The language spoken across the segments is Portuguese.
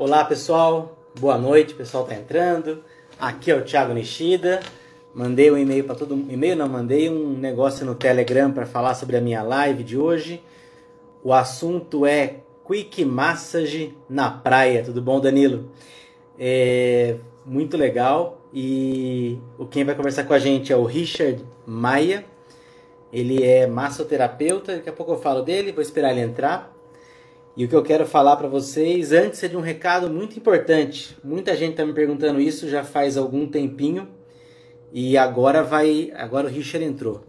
Olá pessoal, boa noite, o pessoal tá entrando. Aqui é o Thiago Nishida. Mandei um e-mail para todo mundo. E-mail não, mandei um negócio no Telegram para falar sobre a minha live de hoje. O assunto é Quick Massage na praia. Tudo bom, Danilo? É muito legal. E quem vai conversar com a gente é o Richard Maia. Ele é massoterapeuta. Daqui a pouco eu falo dele, vou esperar ele entrar. E o que eu quero falar para vocês antes é de um recado muito importante. Muita gente está me perguntando isso já faz algum tempinho e agora vai, agora o Richard entrou.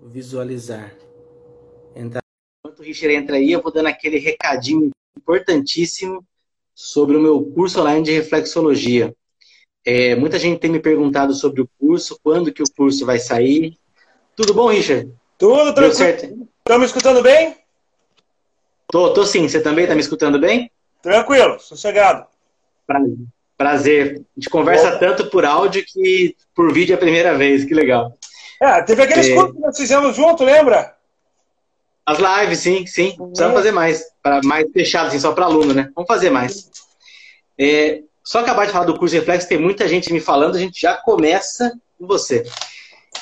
Vou visualizar. Entra. Enquanto o Richard entra aí, eu vou dando aquele recadinho importantíssimo sobre o meu curso online de reflexologia. É, muita gente tem me perguntado sobre o curso, quando que o curso vai sair. Tudo bom, Richard? Tudo tranquilo. Estão me escutando bem? Tô, tô sim. Você também está me escutando bem? Tranquilo, sossegado. Prazer. Prazer. A gente conversa Boa. tanto por áudio que por vídeo é a primeira vez. Que legal. É, teve aqueles é... cursos que nós fizemos junto, lembra? As lives, sim, sim. Precisamos é. fazer mais. Para mais fechado, assim, só para aluno, né? Vamos fazer mais. É, só acabar de falar do curso Reflexo, tem muita gente me falando, a gente já começa com você.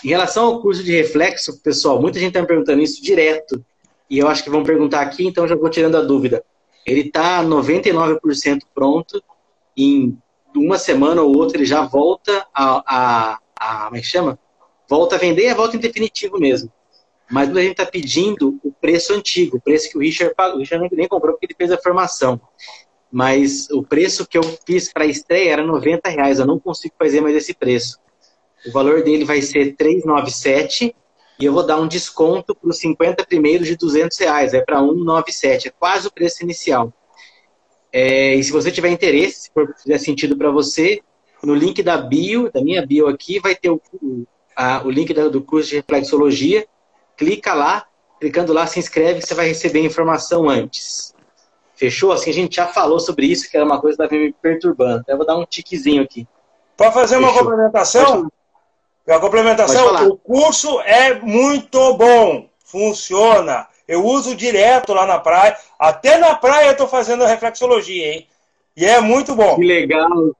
Em relação ao curso de reflexo, pessoal, muita gente está me perguntando isso direto e eu acho que vão perguntar aqui, então já vou tirando a dúvida. Ele está 99% pronto, em uma semana ou outra ele já volta a, a, a como é que chama? Volta a vender e é volta em definitivo mesmo. Mas a gente está pedindo o preço antigo, o preço que o Richard pagou. O Richard nem comprou porque ele fez a formação. Mas o preço que eu fiz para a estreia era 90 reais. Eu não consigo fazer mais esse preço. O valor dele vai ser 397 e eu vou dar um desconto para os 50 primeiros de 200 reais, é para 197, é quase o preço inicial. É, e se você tiver interesse, se for fizer sentido para você, no link da bio, da minha bio aqui, vai ter o, a, o link do curso de reflexologia. Clica lá, clicando lá, se inscreve, que você vai receber a informação antes. Fechou? Assim, a gente já falou sobre isso, que era uma coisa que estava me perturbando. Eu vou dar um tiquezinho aqui. Para fazer Fechou. uma complementação, a complementação, o curso é muito bom, funciona. Eu uso direto lá na praia. Até na praia eu estou fazendo reflexologia, hein? E é muito bom. Que legal.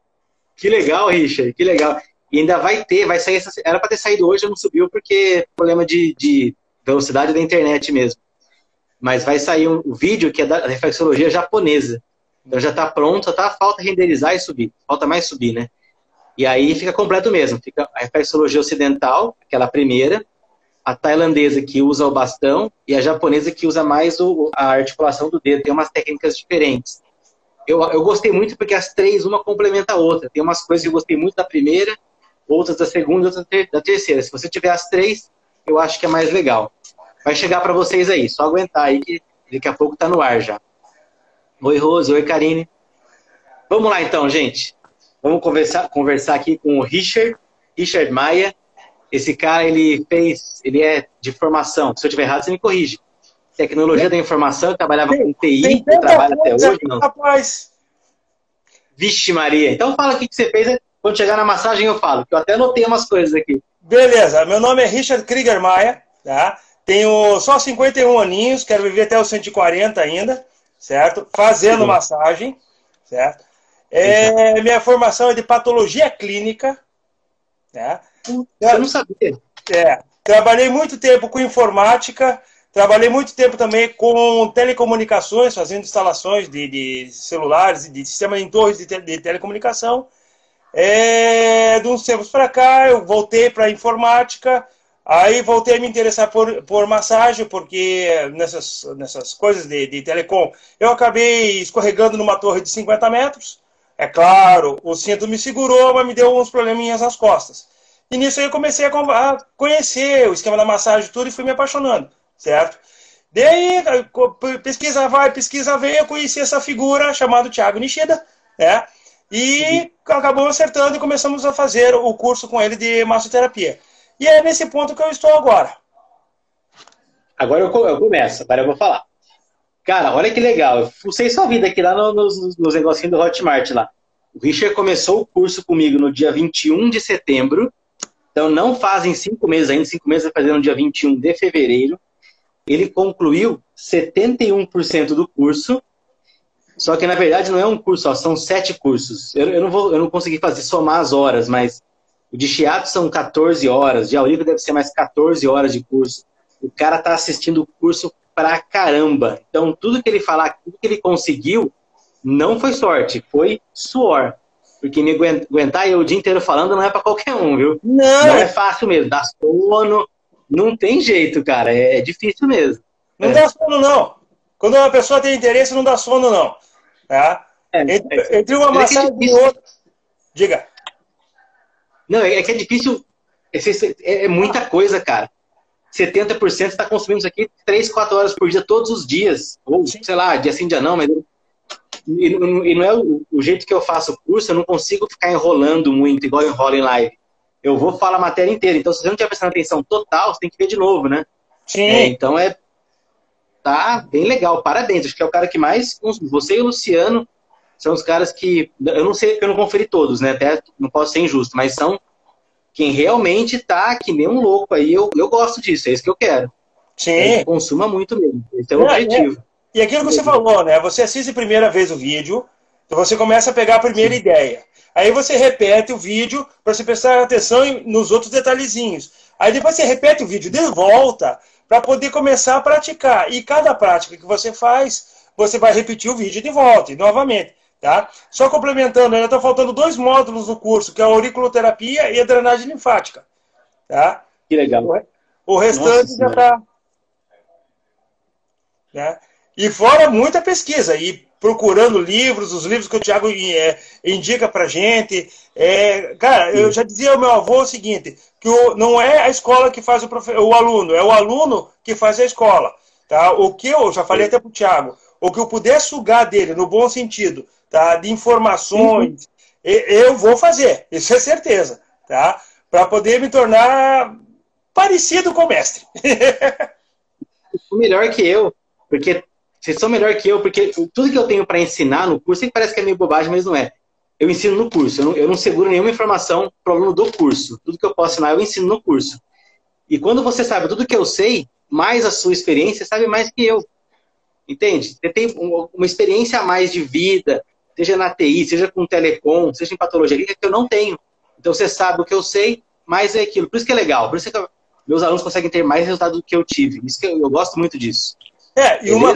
Que legal, Richard. Que legal. E ainda vai ter, vai sair. Essa, era para ter saído hoje, não subiu porque problema de, de velocidade da internet mesmo. Mas vai sair um, um vídeo que é da reflexologia japonesa. Então já está pronto, só tá falta renderizar e subir. Falta mais subir, né? E aí fica completo mesmo. Fica a reflexologia ocidental, aquela primeira, a tailandesa que usa o bastão e a japonesa que usa mais o, a articulação do dedo. Tem umas técnicas diferentes. Eu, eu gostei muito porque as três, uma complementa a outra. Tem umas coisas que eu gostei muito da primeira, outras da segunda, outras da terceira. Se você tiver as três, eu acho que é mais legal. Vai chegar para vocês aí, só aguentar aí que daqui a pouco tá no ar já. Oi, Rose, oi, Karine. Vamos lá então, gente. Vamos conversar, conversar aqui com o Richard, Richard Maia. Esse cara, ele fez, ele é de formação. Se eu estiver errado, você me corrige. Tecnologia da informação, eu trabalhava com TI, eu trabalho até hoje, não. Rapaz. Vixe Maria. Então fala o que você fez, quando chegar na massagem eu falo, que eu até anotei umas coisas aqui. Beleza, meu nome é Richard Krieger Maia, tá? Tenho só 51 aninhos, quero viver até os 140 ainda, certo? Fazendo Sim. massagem, certo? É, minha formação é de patologia clínica. Né? Eu não sabia. É, trabalhei muito tempo com informática, trabalhei muito tempo também com telecomunicações, fazendo instalações de, de celulares, de sistemas em torres de, te, de telecomunicação. É, de uns tempos para cá, eu voltei para informática, aí voltei a me interessar por, por massagem, porque nessas, nessas coisas de, de telecom, eu acabei escorregando numa torre de 50 metros, é claro, o cinto me segurou, mas me deu uns probleminhas nas costas. E nisso aí eu comecei a conhecer o esquema da massagem e tudo e fui me apaixonando, certo? Daí, pesquisa vai, pesquisa vem, eu conheci essa figura chamada Thiago Nishida, né? E acabou acertando e começamos a fazer o curso com ele de massoterapia. E é nesse ponto que eu estou agora. Agora eu, começo, agora eu vou falar. Cara, olha que legal. Eu fucei sua vida aqui lá nos, nos, negocinhos do Hotmart lá. O Richard começou o curso comigo no dia 21 de setembro. Então não fazem cinco meses ainda, cinco meses vai fazer no dia 21 de fevereiro. Ele concluiu 71% do curso Só que na verdade não é um curso, ó, são sete cursos. Eu, eu, não vou, eu não consegui fazer somar as horas, mas o de Chiato são 14 horas, de Aurico deve ser mais 14 horas de curso. O cara tá assistindo o curso pra caramba. Então, tudo que ele falar, tudo que ele conseguiu, não foi sorte, foi suor. Porque me aguentar eu o dia inteiro falando não é para qualquer um, viu? Não. não é fácil mesmo, dá sono, não tem jeito, cara, é, é difícil mesmo. Não é. dá sono, não. Quando uma pessoa tem interesse, não dá sono, não. Tá? É, entre, é, entre uma massagem e outra. Diga. Não, é, que é difícil. É, é muita coisa, cara. 70% está consumindo isso aqui 3, 4 horas por dia, todos os dias. Ou, Sim. sei lá, dia sim, dia não, mas. E, e não é o, o, jeito que eu faço o curso, eu não consigo ficar enrolando muito, igual eu enrolo em live. Eu vou falar a matéria inteira. Então, se você não estiver prestando atenção total, você tem que ver de novo, né? Sim. É, então, é. Tá bem legal, parabéns. Acho que é o cara que mais. Você e o Luciano são os caras que. Eu não sei porque eu não conferi todos, né? Até não posso ser injusto, mas são quem realmente tá que nem um louco aí, eu, eu gosto disso, é isso que eu quero. Sim. É, consuma muito mesmo. Esse é o é, objetivo. É. E aquilo que você falou, né? Você assiste a primeira vez o vídeo, então você começa a pegar a primeira Sim. ideia. Aí você repete o vídeo para você prestar atenção nos outros detalhezinhos. Aí depois você repete o vídeo de volta para poder começar a praticar. E cada prática que você faz, você vai repetir o vídeo de volta e novamente. Tá? Só complementando, ainda está faltando dois módulos no curso, que é a auriculoterapia e a drenagem linfática. Tá? Que legal. O restante Nossa, já está. Né? E fora muita pesquisa, e procurando livros, os livros que o Tiago é, indica para gente. É, cara, eu já dizia ao meu avô o seguinte, que o, não é a escola que faz o, profe, o aluno, é o aluno que faz a escola. Tá? O que eu já falei até para o Tiago, o que eu puder sugar dele, no bom sentido, tá? de informações, uhum. eu vou fazer, isso é certeza, tá? Para poder me tornar parecido com o mestre. melhor que eu, porque vocês são melhor que eu, porque tudo que eu tenho para ensinar no curso, parece que é meio bobagem, mas não é. Eu ensino no curso, eu não, eu não seguro nenhuma informação para aluno do curso. Tudo que eu posso ensinar, eu ensino no curso. E quando você sabe tudo que eu sei, mais a sua experiência, sabe mais que eu. Entende? Você tem uma experiência a mais de vida, seja na TI, seja com telecom, seja em patologia que eu não tenho. Então você sabe o que eu sei, mais é aquilo. Por isso que é legal, por isso que meus alunos conseguem ter mais resultado do que eu tive. Isso que eu, eu gosto muito disso. É, e uma,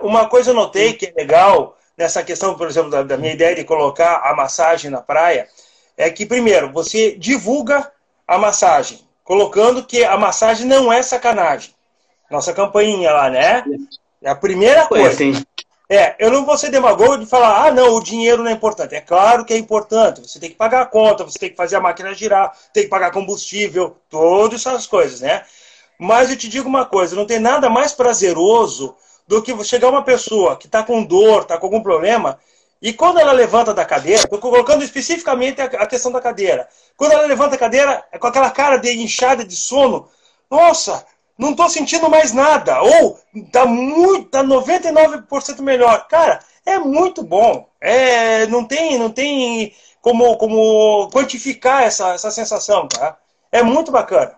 uma coisa eu notei que é legal nessa questão, por exemplo, da, da minha ideia de colocar a massagem na praia, é que, primeiro, você divulga a massagem, colocando que a massagem não é sacanagem. Nossa campainha lá, né? É a primeira coisa. Foi, é, eu não vou ser demagogo de falar, ah, não, o dinheiro não é importante. É claro que é importante. Você tem que pagar a conta, você tem que fazer a máquina girar, tem que pagar combustível, todas essas coisas, né? Mas eu te digo uma coisa, não tem nada mais prazeroso do que chegar uma pessoa que está com dor, está com algum problema, e quando ela levanta da cadeira, estou colocando especificamente a questão da cadeira, quando ela levanta a cadeira é com aquela cara de inchada de sono, nossa, não estou sentindo mais nada. Ou está muito, tá 99% melhor. Cara, é muito bom. É, não tem, não tem como, como quantificar essa, essa sensação, tá? É muito bacana.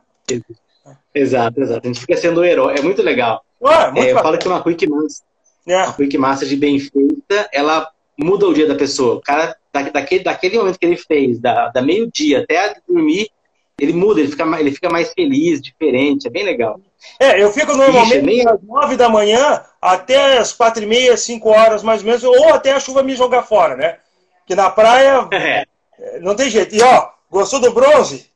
Exato, exato. A gente fica sendo o herói. É muito legal. Ah, muito é, eu falo que uma Quick Master, é. uma Quick Master de bem feita, ela muda o dia da pessoa. O cara, daquele, daquele momento que ele fez, da, da meio-dia até dormir, ele muda, ele fica, ele fica mais feliz, diferente, é bem legal. É, eu fico normalmente nem... às nove da manhã até as quatro e meia, cinco horas mais ou menos, ou até a chuva me jogar fora, né? Que na praia é. não tem jeito. E ó, gostou do bronze?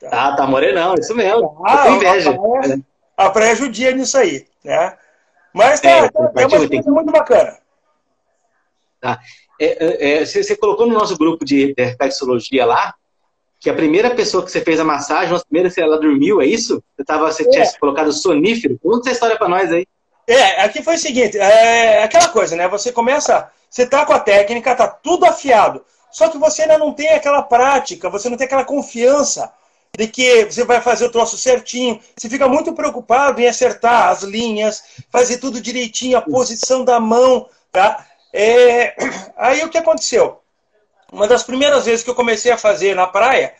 Tá, tá morenão, isso mesmo. Ah, inveja. A praia, a praia é judia nisso aí, né? Mas tá, é, tá, é uma coisa muito bacana. Tá. É, é, você, você colocou no nosso grupo de, de reflexologia lá, que a primeira pessoa que você fez a massagem, a primeira ela dormiu, é isso? Você, tava, você é. tinha colocado sonífero? Conta essa história para nós aí. É, aqui foi o seguinte, é aquela coisa, né? Você começa, você tá com a técnica, tá tudo afiado, só que você ainda não tem aquela prática, você não tem aquela confiança de que você vai fazer o troço certinho. Você fica muito preocupado em acertar as linhas, fazer tudo direitinho, a posição da mão, tá? É... Aí o que aconteceu? Uma das primeiras vezes que eu comecei a fazer na praia,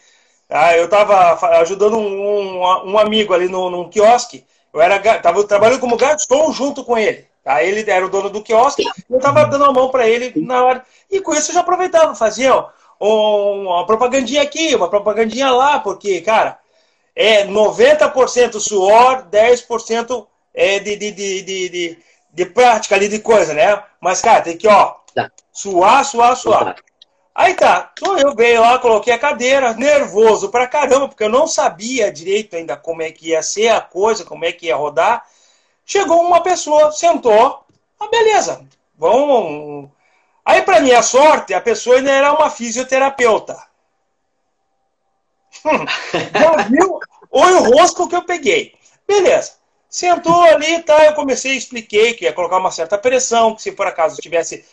tá? eu estava ajudando um, um, um, amigo ali no, num quiosque. Eu era tava trabalhando como garçom junto com ele. Aí ele era o dono do quiosque, eu estava dando a mão para ele na hora. E com isso eu já aproveitava, fazia ó, uma propagandinha aqui, uma propagandinha lá, porque, cara, é 90% suor, 10% é de, de, de, de, de, de prática ali de coisa, né? Mas, cara, tem que, ó, suar, suar, suar. Aí tá, então eu veio lá, coloquei a cadeira, nervoso pra caramba, porque eu não sabia direito ainda como é que ia ser a coisa, como é que ia rodar. Chegou uma pessoa, sentou, ah, beleza, vamos. Aí, para minha sorte, a pessoa ainda era uma fisioterapeuta. Já viu? O rosco que eu peguei. Beleza. Sentou ali, tá? Eu comecei, expliquei que ia colocar uma certa pressão, que se por acaso tivesse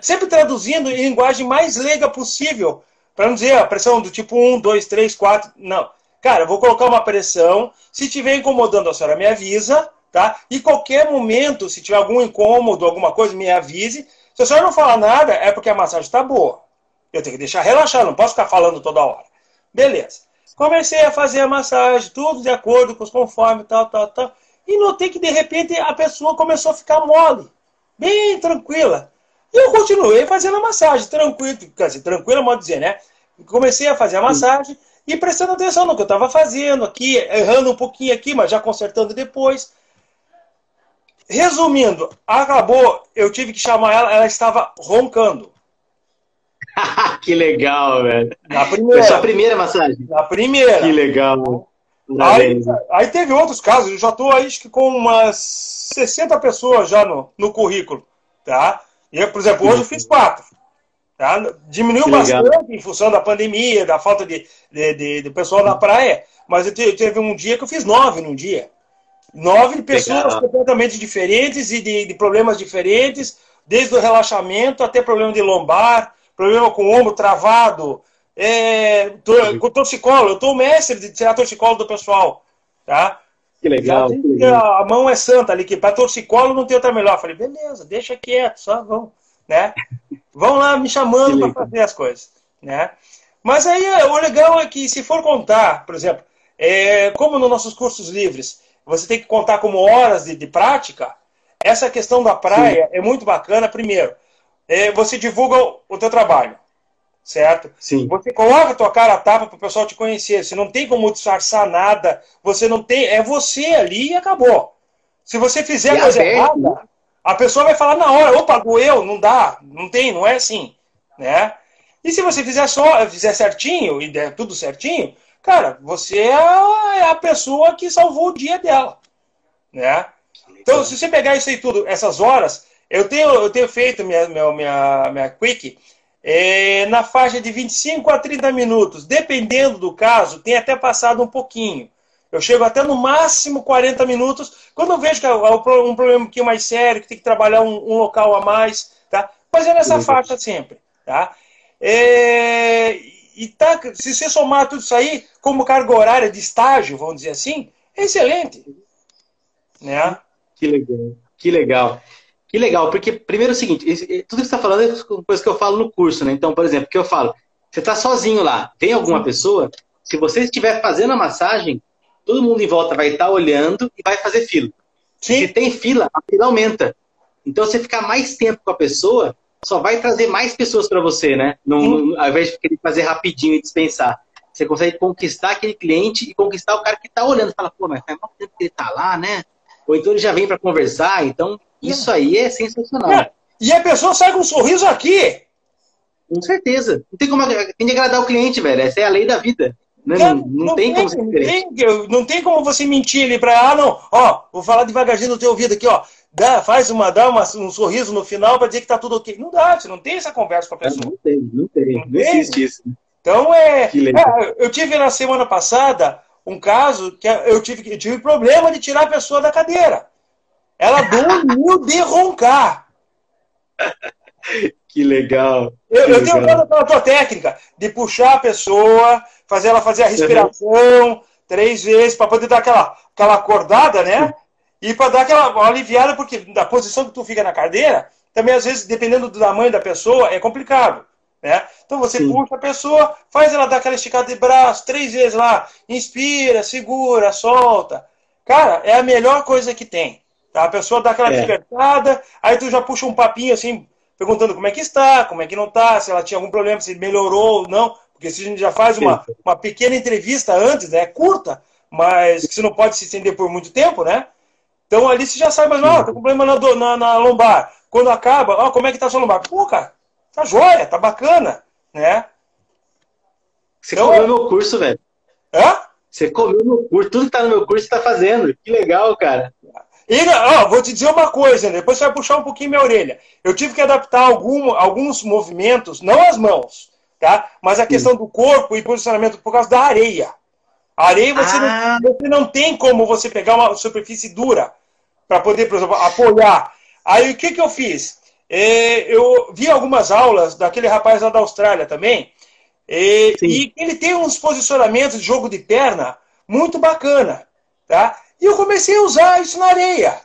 sempre traduzindo em linguagem mais leiga possível, para não dizer a pressão do tipo 1, 2, 3, 4, não. Cara, vou colocar uma pressão, se estiver incomodando a senhora me avisa, tá? E qualquer momento, se tiver algum incômodo, alguma coisa, me avise. Se a senhora não falar nada, é porque a massagem está boa. Eu tenho que deixar relaxar, não posso ficar falando toda hora. Beleza. Comecei a fazer a massagem, tudo de acordo com os conformes, tal, tal, tal. E notei que de repente a pessoa começou a ficar mole, bem tranquila. E eu continuei fazendo a massagem, tranquilo, quer dizer, tranquilo, modo de dizer, né? Comecei a fazer a massagem e prestando atenção no que eu estava fazendo aqui, errando um pouquinho aqui, mas já consertando depois. Resumindo, acabou, eu tive que chamar ela, ela estava roncando. que legal, velho. Na primeira. Foi sua primeira massagem? Na primeira. Que legal. Aí, aí, teve outros casos, eu já estou acho que com umas 60 pessoas já no, no currículo, tá? E, por exemplo, hoje eu fiz quatro. Tá? Diminuiu que bastante legal. em função da pandemia, da falta de, de, de, de pessoal na praia, mas eu te, teve um dia que eu fiz nove num dia. Nove pessoas legal. completamente diferentes e de, de problemas diferentes, desde o relaxamento até problema de lombar, problema com o ombro travado, é, com torcicolo. Eu estou mestre de tirar torcicolo do pessoal. Tá? Que legal. Que legal. A mão é santa ali, que para torcicolo não tem outra melhor. Eu falei, beleza, deixa quieto, só vão. Né? vão lá me chamando para fazer as coisas. Né? Mas aí o legal é que, se for contar, por exemplo, é, como nos nossos cursos livres, você tem que contar como horas de, de prática, essa questão da praia Sim. é muito bacana. Primeiro, é, você divulga o teu trabalho certo? Sim. Você coloca a tua cara a tapa para o pessoal te conhecer. Você não tem como disfarçar nada. Você não tem. É você ali e acabou. Se você fizer e coisa errada, a pessoa vai falar na hora, opa, doeu, não dá, não tem, não é assim, né? E se você fizer só, fizer certinho e der tudo certinho, cara, você é a, é a pessoa que salvou o dia dela, né? Então, se você pegar isso aí tudo, essas horas, eu tenho, eu tenho feito minha, minha, minha, minha quick é, na faixa de 25 a 30 minutos. Dependendo do caso, tem até passado um pouquinho. Eu chego até no máximo 40 minutos. Quando eu vejo que é um problema um pouquinho mais sério, que tem que trabalhar um, um local a mais, tá? Mas é nessa faixa sempre, tá? É, e tá, se você somar tudo isso aí, como carga horária de estágio, vamos dizer assim, é excelente. Né? Que legal, que legal. Que legal, porque primeiro é o seguinte, tudo que você está falando é coisa que eu falo no curso, né? Então, por exemplo, que eu falo, você está sozinho lá, tem alguma pessoa, se você estiver fazendo a massagem, todo mundo em volta vai estar tá olhando e vai fazer fila. Sim. Se tem fila, a fila aumenta. Então, você ficar mais tempo com a pessoa, só vai trazer mais pessoas para você, né? Não, ao invés de querer fazer rapidinho e dispensar. Você consegue conquistar aquele cliente e conquistar o cara que está olhando. Fala, pô, mas faz muito tempo que ele está lá, né? Ou então ele já vem para conversar. Então, isso aí é sensacional. É. E a pessoa sai com um sorriso aqui. Com certeza. Não tem como tem de agradar o cliente, velho. Essa é a lei da vida. Né? Não, não, não, não, tem, tem como não tem, não tem como você mentir ali para, ah, não, ó, vou falar devagarzinho no teu ouvido aqui, ó. Dá, faz uma, dá uma, um sorriso no final para dizer que tá tudo ok. Não dá, você não tem essa conversa com a pessoa. Não tem, não tem, não, não existe isso. Então é, é, Eu tive na semana passada um caso que eu tive, eu tive problema de tirar a pessoa da cadeira. Ela dormiu de roncar. Que legal. Eu, que eu legal. tenho aquela tua técnica de puxar a pessoa, fazer ela fazer a respiração uhum. três vezes para poder dar aquela, aquela acordada, né? E para dar aquela aliviada, porque da posição que tu fica na cadeira, também às vezes, dependendo do tamanho da pessoa, é complicado. Né? Então você Sim. puxa a pessoa, faz ela dar aquela esticada de braço três vezes lá, inspira, segura, solta. Cara, é a melhor coisa que tem. Tá? A pessoa dá aquela é. despertada, aí tu já puxa um papinho assim, perguntando como é que está, como é que não está, se ela tinha algum problema, se melhorou ou não. Porque se a gente já faz uma, uma pequena entrevista antes, né? Curta, mas que você não pode se estender por muito tempo, né? Então ali você já sabe, mas não, tem problema na, na, na, lombar. Quando acaba, ó, como é que tá a sua lombar? Pô, cara, tá jóia, tá bacana, né? Você então, comeu meu curso, velho. Hã? Você comeu meu curso, tudo que tá no meu curso você tá fazendo. Que legal, cara. E, ó, vou te dizer uma coisa, né? depois você vai puxar um pouquinho minha orelha. Eu tive que adaptar algum, alguns movimentos, não as mãos, tá? Mas a questão do corpo e posicionamento por causa da areia. A areia você, ah. não, você não tem como você pegar uma superfície dura para poder, por exemplo, apoiar. Aí o que, que eu fiz? É, eu vi algumas aulas daquele rapaz lá da Austrália também, é, e ele tem uns posicionamentos de jogo de perna muito bacana, tá? E eu comecei a usar isso na areia.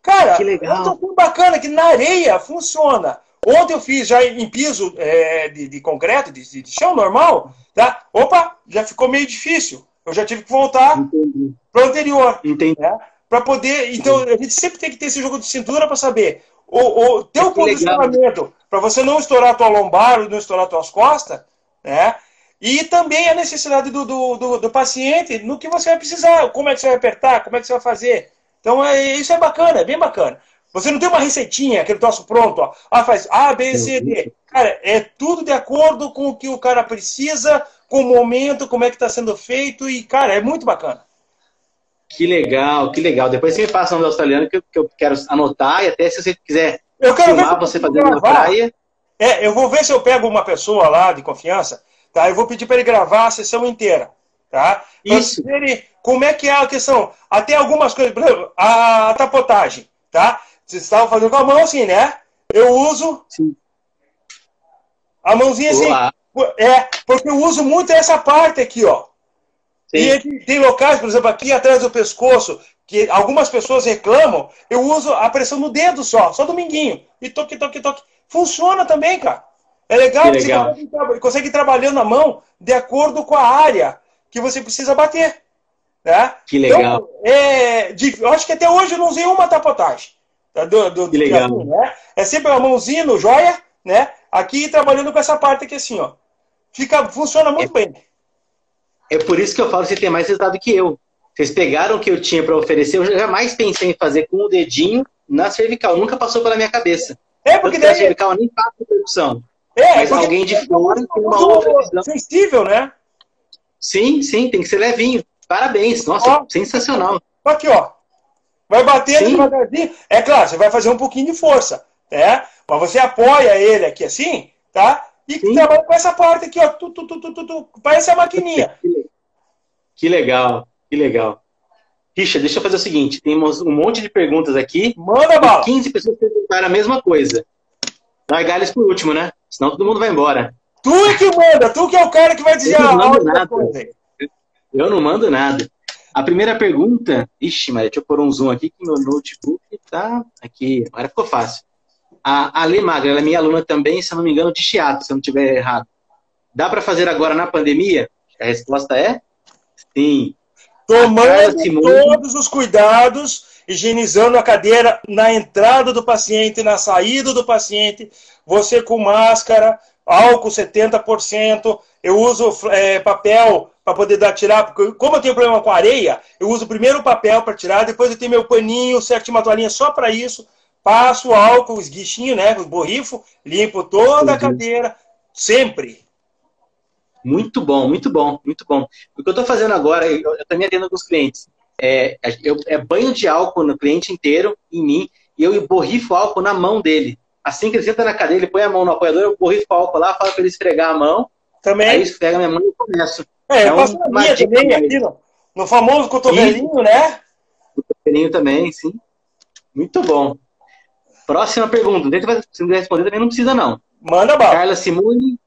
Cara, que legal. tão bacana que na areia funciona. Ontem eu fiz já em piso é, de, de, concreto, de, de, chão normal, tá? Opa, já ficou meio difícil. Eu já tive que voltar para o anterior. Entendi. Né? Para poder. Então, a gente sempre tem que ter esse jogo de cintura para saber o, o teu que posicionamento, para você não estourar a tua lombar, não estourar as tuas costas, né? E também a necessidade do, do, do, do, paciente no que você vai precisar, como é que você vai apertar, como é que você vai fazer. Então, é, isso é bacana, é bem bacana. Você não tem uma receitinha, aquele troço pronto, ó. Ah, faz A, B, C, D. Cara, é tudo de acordo com o que o cara precisa, com o momento, como é que está sendo feito, e, cara, é muito bacana. Que legal, que legal. Depois você me passa o nome do australiano que eu, que eu quero anotar, e até se você quiser eu quero filmar você fazendo na praia. É, eu vou ver se eu pego uma pessoa lá de confiança, tá? Eu vou pedir para ele gravar a sessão inteira, tá? Isso. Ele, como é que é a questão? Até algumas coisas, por exemplo, a tapotagem, tá? Vocês estavam fazendo com a mão assim, né? Eu uso Sim. a mãozinha assim. Olá. É, porque eu uso muito essa parte aqui, ó. E tem locais, por exemplo, aqui atrás do pescoço, que algumas pessoas reclamam, eu uso a pressão no dedo só, só dominguinho. E toque, toque, toque. Funciona também, cara. É legal que, legal. você consegue, consegue trabalhando na mão de acordo com a área que você precisa bater. Né? Que legal. Então, é, eu acho que até hoje eu não usei uma tapotagem. Tá? Do, do, que legal. Né? É sempre uma mãozinha no joia, né? Aqui trabalhando com essa parte aqui assim, ó. Fica, funciona muito é, bem. É por isso que eu falo que você tem mais resultado que eu. Vocês pegaram o que eu tinha para oferecer, eu jamais pensei em fazer com o dedinho na cervical, nunca passou pela minha cabeça. É, porque daí... na cervical nem faço percussão. É, mas alguém de fora tem uma outra visão. Sensível, né? Sim, sim, tem que ser levinho. Parabéns, nossa, ó, sensacional. Aqui, ó. Vai bater devagarzinho. É claro, você vai fazer um pouquinho de força, né? Mas você apoia ele aqui assim, tá? E sim. trabalha com essa parte aqui, ó. Tu, tu, tu, tu, tu, tu. Parece a maquininha. Que legal, que legal. Richa, deixa eu fazer o seguinte: temos um monte de perguntas aqui. Manda bala. 15 pessoas perguntaram a mesma coisa. Largar eles por último, né? Senão todo mundo vai embora. Tu é que manda, tu que é o cara que vai dizer eu não mando nada. Coisa. Eu não mando nada. A primeira pergunta. Ixi, Maria, deixa eu pôr um zoom aqui que meu notebook tá aqui. Agora ficou fácil. A Ale Magra, ela é minha aluna também, se eu não me engano, de teatro, se eu não estiver errado. Dá para fazer agora na pandemia? A resposta é sim. Tomando todos os cuidados, higienizando a cadeira na entrada do paciente, na saída do paciente, você com máscara, álcool 70%, eu uso é, papel para poder dar tirar, porque como eu tenho problema com areia, eu uso primeiro o papel para tirar, depois eu tenho meu paninho, certo, uma toalhinha só para isso, passo álcool, esguichinho, né, o borrifo, limpo toda a cadeira, sempre. Muito bom, muito bom, muito bom. O que eu estou fazendo agora, eu, eu também atendo alguns clientes, é, eu, é banho de álcool no cliente inteiro, em mim, e eu borrifo álcool na mão dele. Assim que ele senta na cadeira, ele põe a mão no apoiador, eu borrifo álcool lá, falo para ele esfregar a mão, também. aí esfrega a minha mão e começo. É, eu é passo na minha também, aqui no, no famoso cotovelinho, né? Cotovelinho também, sim. Muito bom. Próxima pergunta. Se não responder, também não precisa, não. Manda bala. Carla Simone,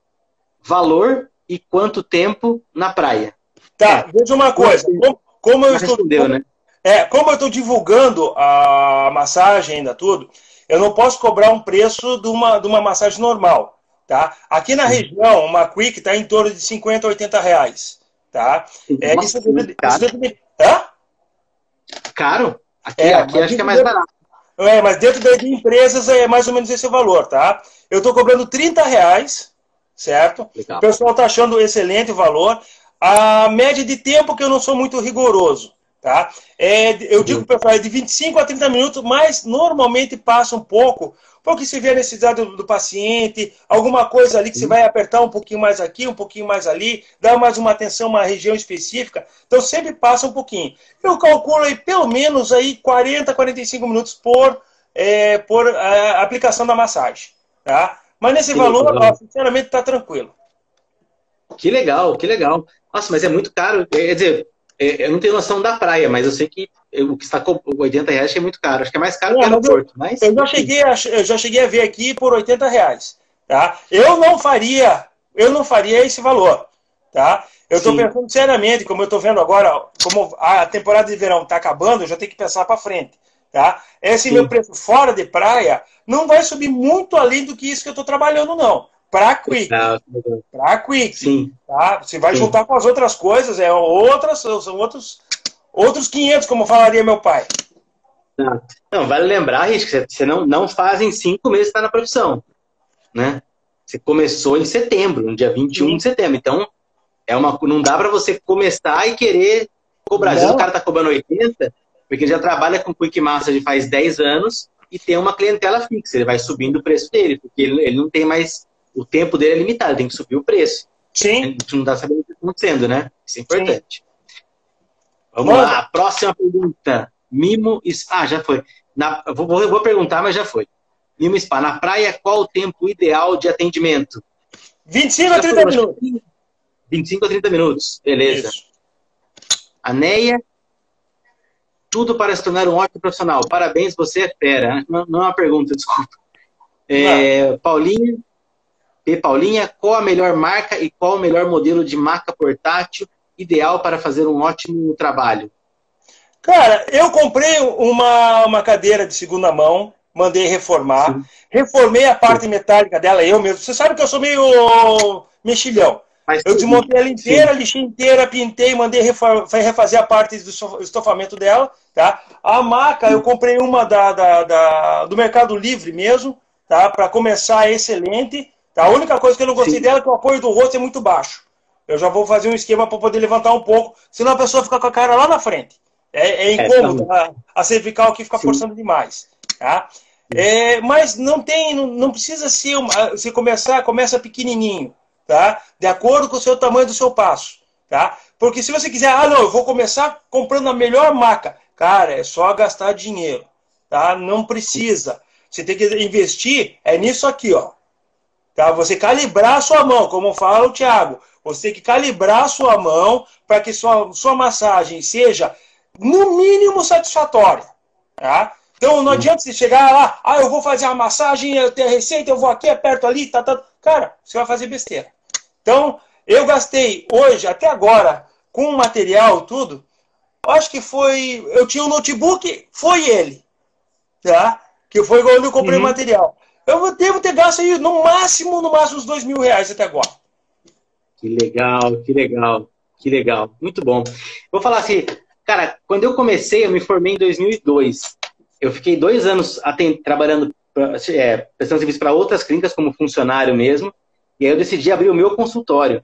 valor e quanto tempo na praia? Tá, veja uma coisa. Como, como eu estou. Né? É, como eu estou divulgando a massagem ainda tudo, eu não posso cobrar um preço de uma, de uma massagem normal. Tá? Aqui na região, uma Quick está em torno de 50, 80 reais. Tá? É, isso, isso, Hã? Caro? Aqui, é, aqui acho que é mais barato. É, mas dentro de empresas é mais ou menos esse o valor, tá? Eu estou cobrando 30 reais, certo? Legal. O pessoal está achando excelente o valor. A média de tempo que eu não sou muito rigoroso, tá? É, eu digo para o pessoal, é de 25 a 30 minutos, mas normalmente passa um pouco, porque se vê a necessidade do, do paciente, alguma coisa ali que você vai apertar um pouquinho mais aqui, um pouquinho mais ali, dar mais uma atenção a uma região específica, então sempre passa um pouquinho. Eu calculo aí pelo menos aí 40, 45 minutos por, é, por é, aplicação da massagem, tá? Mas nesse que valor, ó, sinceramente, está tranquilo. Que legal, que legal. Nossa, mas é muito caro. Quer dizer, é, eu não tenho noção da praia, mas eu sei que o que está com 80 reais é muito caro. Acho que é mais caro é, que aeroporto. Mas... Eu, já cheguei a, eu já cheguei a ver aqui por 80 reais. Tá? Eu não faria, eu não faria esse valor. Tá? Eu estou pensando seriamente, como eu estou vendo agora, como a temporada de verão está acabando, eu já tenho que pensar para frente. Tá? Esse Sim. meu preço fora de praia não vai subir muito além do que isso que eu estou trabalhando, não. Para Quick. Para Quick. Sim. Tá? Você vai Sim. juntar com as outras coisas, é outras, são outros, outros 500, como falaria meu pai. Não, vale lembrar, Rich, que você não, não faz em cinco meses está na profissão. Né? Você começou em setembro, no dia 21 Sim. de setembro. Então, é uma, não dá para você começar e querer cobrar. Às vezes o cara está cobrando 80, porque ele já trabalha com Quick Massage faz 10 anos e tem uma clientela fixa. Ele vai subindo o preço dele, porque ele, ele não tem mais o tempo dele é limitado, tem que subir o preço. Sim. A gente não está sabendo o que está acontecendo, né? Isso é importante. Sim. Vamos Manda. lá, próxima pergunta. Mimo. Ah, já foi. Na, vou, vou perguntar, mas já foi. Mimo Spa, na praia, qual o tempo ideal de atendimento? 25 a 30 minutos. 25 a 30 minutos, beleza. Isso. Aneia, tudo para se tornar um ótimo profissional. Parabéns, você é fera. Não, não é uma pergunta, desculpa. É, Paulinha, P. Paulinha, qual a melhor marca e qual o melhor modelo de maca portátil ideal para fazer um ótimo trabalho? Cara, eu comprei uma, uma cadeira de segunda mão, mandei reformar, Sim. reformei a parte Sim. metálica dela eu mesmo. Você sabe que eu sou meio mexilhão. Mas, eu desmontei ela inteira, sim. lixei inteira, pintei, mandei refazer a parte do estofamento dela, tá? A maca, eu comprei uma da, da, da do Mercado Livre mesmo, tá? Para começar, é excelente. Tá? A única coisa que eu não gostei Sim. dela é que o apoio do rosto é muito baixo. Eu já vou fazer um esquema para poder levantar um pouco, senão a pessoa fica com a cara lá na frente. É, é incômodo, é, a, a cervical aqui fica Sim. forçando demais. Tá? É, mas não tem, não, não precisa ser, uma, você começar, começa pequenininho, tá? De acordo com o seu tamanho do seu passo, tá? Porque se você quiser, ah, não, eu vou começar comprando a melhor maca, cara, é só gastar dinheiro, tá? Não precisa. Você tem que investir é nisso aqui, ó. Tá? Você calibrar a sua mão, como fala o Thiago. Você tem que calibrar a sua mão para que sua, sua massagem seja, no mínimo, satisfatória. Tá? Então não adianta você chegar lá, ah, eu vou fazer a massagem, eu tenho a receita, eu vou aqui, aperto ali, tá, tá. Cara, você vai fazer besteira. Então, eu gastei hoje, até agora, com o material, tudo, acho que foi. Eu tinha um notebook, foi ele. Tá? Que foi quando eu comprei o uhum. material. Eu devo ter gasto aí no máximo, no máximo, uns dois mil reais até agora. Que legal, que legal, que legal. Muito bom. Vou falar assim, cara, quando eu comecei, eu me formei em 2002. Eu fiquei dois anos trabalhando, é, prestando serviço para outras clínicas como funcionário mesmo. E aí eu decidi abrir o meu consultório.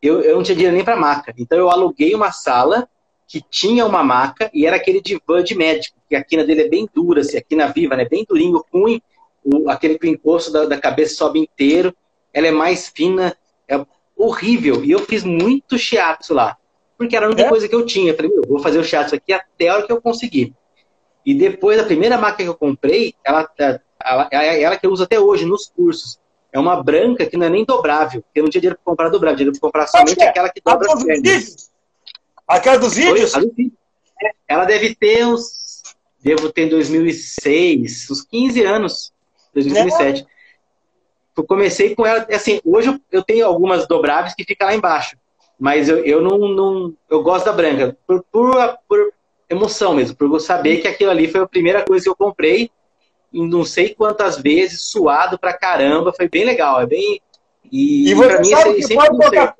Eu, eu não tinha dinheiro nem para maca. Então eu aluguei uma sala que tinha uma maca e era aquele divã de médico, que a quina dele é bem dura, assim, a quina viva, né? Bem durinho, ruim o, aquele que o encosto da, da cabeça sobe inteiro, ela é mais fina, horrível. E eu fiz muito shiatsu lá, porque era a única é? coisa que eu tinha. Eu falei, eu vou fazer o shiatsu aqui até a hora que eu conseguir. E depois, a primeira máquina que eu comprei, ela, ela, é ela que eu uso até hoje nos cursos. É uma branca que não é nem dobrável, porque eu não tinha dinheiro para comprar dobrável, dinheiro para comprar somente é? aquela que dobra as pernas. Aquela dos? É, ela deve ter uns. Devo ter em 2006, uns 15 anos. 2007. É. Eu comecei com ela, assim, hoje eu tenho algumas dobráveis que ficam lá embaixo, mas eu, eu não, não eu gosto da branca, por, por, por emoção mesmo, por saber que aquilo ali foi a primeira coisa que eu comprei, em não sei quantas vezes, suado pra caramba, foi bem legal, é bem... E, e você mim, sabe que pode colocar,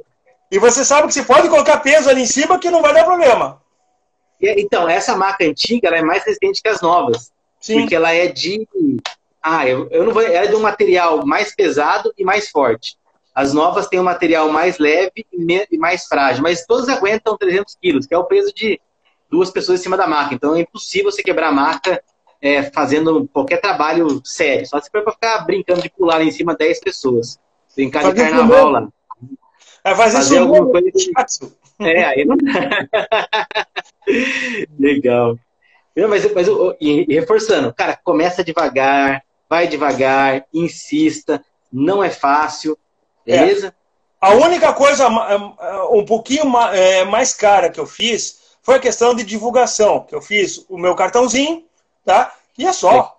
e você sabe que você pode colocar peso ali em cima que não vai dar problema. Então, essa maca antiga ela é mais resistente que as novas. Sim. Porque ela é de. Ah, eu, eu não vou. Ela é de um material mais pesado e mais forte. As novas têm um material mais leve e mais frágil, mas todas aguentam 300 quilos, que é o peso de duas pessoas em cima da maca. Então é impossível você quebrar a maca é, fazendo qualquer trabalho sério. Só se for para ficar brincando de pular em cima 10 pessoas. Brincar fazer de carnaval lá. É fazer, fazer alguma coisa. É, aí não Legal. Mas, mas e, reforçando, cara, começa devagar, vai devagar, insista, não é fácil, é. beleza? É. A única coisa um pouquinho é, mais cara que eu fiz foi a questão de divulgação, que eu fiz o meu cartãozinho, tá? E é só.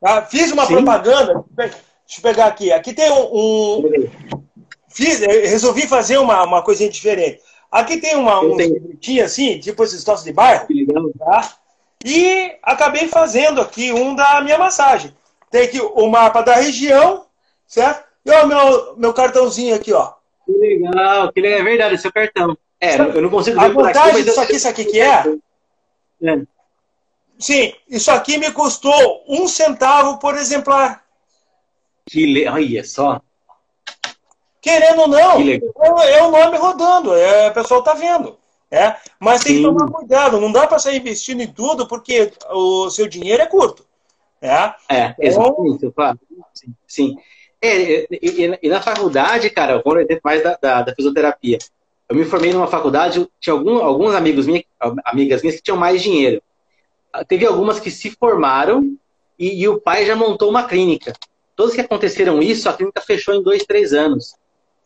Tá? Fiz uma Sim. propaganda, deixa eu pegar aqui, aqui tem um... fiz, resolvi fazer uma, uma coisinha diferente. Aqui tem uma, um tenho... assim, tipo esses troços de bairro, tá? E acabei fazendo aqui um da minha massagem. Tem aqui o mapa da região, certo? E o meu, meu cartãozinho aqui, ó. Que legal, que legal, é verdade, seu cartão. É, eu não consigo ver A vantagem disso aqui, sabe o que é? é? Sim, isso aqui me custou um centavo por exemplar. Que le... Olha só. Querendo ou não, é, é o nome rodando, é, o pessoal tá vendo. É, mas tem Sim. que tomar cuidado, não dá para sair investindo em tudo porque o seu dinheiro é curto. É, é exatamente. Então, sim. sim. É, e, e, na faculdade, cara, eu mais da, da, da, fisioterapia, eu me formei numa faculdade, tinha algum, alguns amigos minha, amigas minhas que tinham mais dinheiro. Teve algumas que se formaram e, e o pai já montou uma clínica. Todos que aconteceram isso, a clínica fechou em dois, três anos.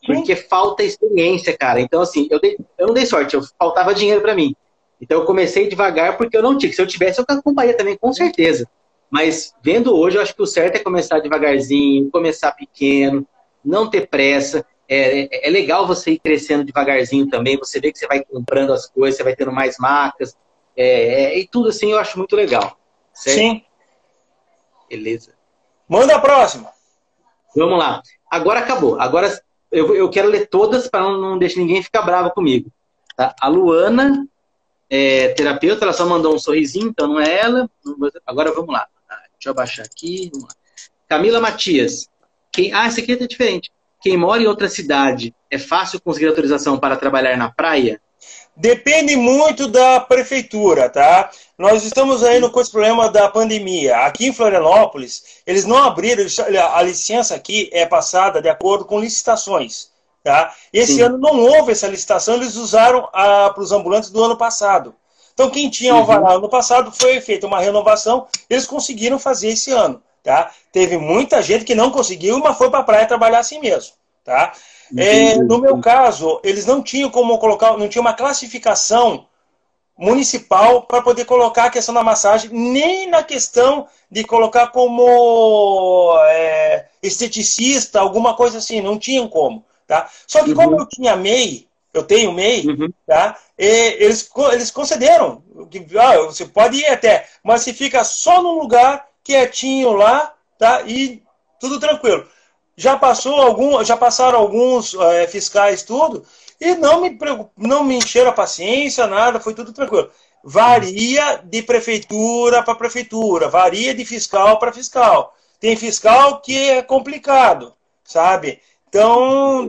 Porque falta experiência, cara. Então, assim, eu, dei, eu não dei sorte, eu, faltava dinheiro para mim. Então, eu comecei devagar porque eu não tinha. Se eu tivesse, eu acompanharia também, com certeza. Mas, vendo hoje, eu acho que o certo é começar devagarzinho, começar pequeno, não ter pressa. É, é, é legal você ir crescendo devagarzinho também. Você vê que você vai comprando as coisas, você vai tendo mais marcas. É, é, e tudo assim eu acho muito legal. Certo? Sim. Beleza. Manda a próxima. Vamos lá. Agora acabou. Agora eu, eu quero ler todas para não, não deixar ninguém ficar bravo comigo. Tá? A Luana, é, terapeuta, ela só mandou um sorrisinho, então não é ela. Agora vamos lá. Deixa eu abaixar aqui. Camila Matias. Quem, ah, esse aqui é diferente. Quem mora em outra cidade, é fácil conseguir autorização para trabalhar na praia? Depende muito da prefeitura, tá? Nós estamos aí no problema da pandemia. Aqui em Florianópolis, eles não abriram, a licença aqui é passada de acordo com licitações, tá? Esse Sim. ano não houve essa licitação, eles usaram para os ambulantes do ano passado. Então, quem tinha uhum. alvará ano passado, foi feita uma renovação, eles conseguiram fazer esse ano, tá? Teve muita gente que não conseguiu, mas foi para a praia trabalhar assim mesmo, tá? É, no meu caso, eles não tinham como colocar, não tinha uma classificação municipal para poder colocar a questão da massagem, nem na questão de colocar como é, esteticista, alguma coisa assim, não tinham como. Tá? Só que como uhum. eu tinha MEI, eu tenho MEI, uhum. tá? E eles, eles concederam, ah, você pode ir até, mas você fica só num lugar quietinho lá, tá? E tudo tranquilo já passou algum, já passaram alguns é, fiscais tudo e não me não me encheram a paciência, nada, foi tudo tranquilo. Varia de prefeitura para prefeitura, varia de fiscal para fiscal. Tem fiscal que é complicado, sabe? Então,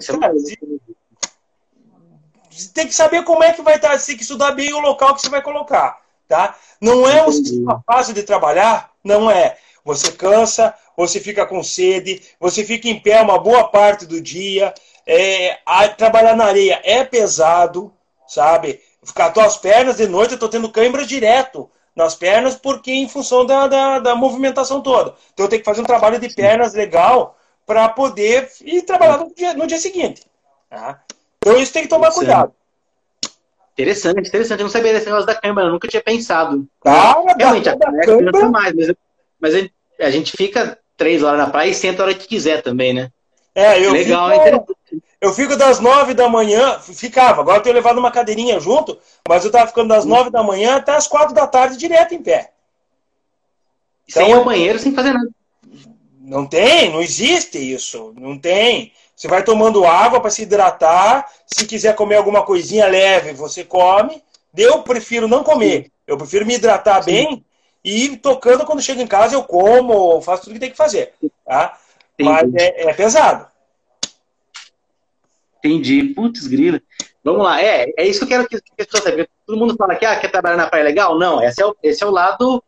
tem que saber como é que vai estar, tem que estudar bem o local que você vai colocar, tá? Não é um sistema fácil de trabalhar, não é. Você cansa, você fica com sede, você fica em pé uma boa parte do dia. É, a, trabalhar na areia é pesado, sabe? Ficar as pernas de noite, eu estou tendo cãibra direto nas pernas, porque em função da, da, da, movimentação toda. Então eu tenho que fazer um trabalho de pernas legal para poder ir trabalhar no dia, no dia seguinte. Tá? Então isso tem que tomar cuidado. Interessante, interessante. Eu não sabia desse negócio da câimbra, eu nunca tinha pensado. Cara, Realmente, a câimbra... mais, mas, mas a gente fica três horas na praia e senta a hora que quiser também, né? É, eu Legal, fico, eu fico das nove da manhã, ficava, agora eu tenho levado uma cadeirinha junto, mas eu tava ficando das nove da manhã até as quatro da tarde direto em pé. Então, sem ir ao banheiro, sem fazer nada. Não tem, não existe isso, não tem. Você vai tomando água para se hidratar, se quiser comer alguma coisinha leve, você come, Eu prefiro não comer. Eu prefiro me hidratar Sim. bem e ir tocando quando chego em casa eu como, faço tudo que tem que fazer. Tá? Mas é, é pesado. Entendi. Putz, grila. Vamos lá. É, é isso que eu quero que as pessoas saibam. Todo mundo fala que ah, quer trabalhar na praia legal? Não, esse é o, esse é o lado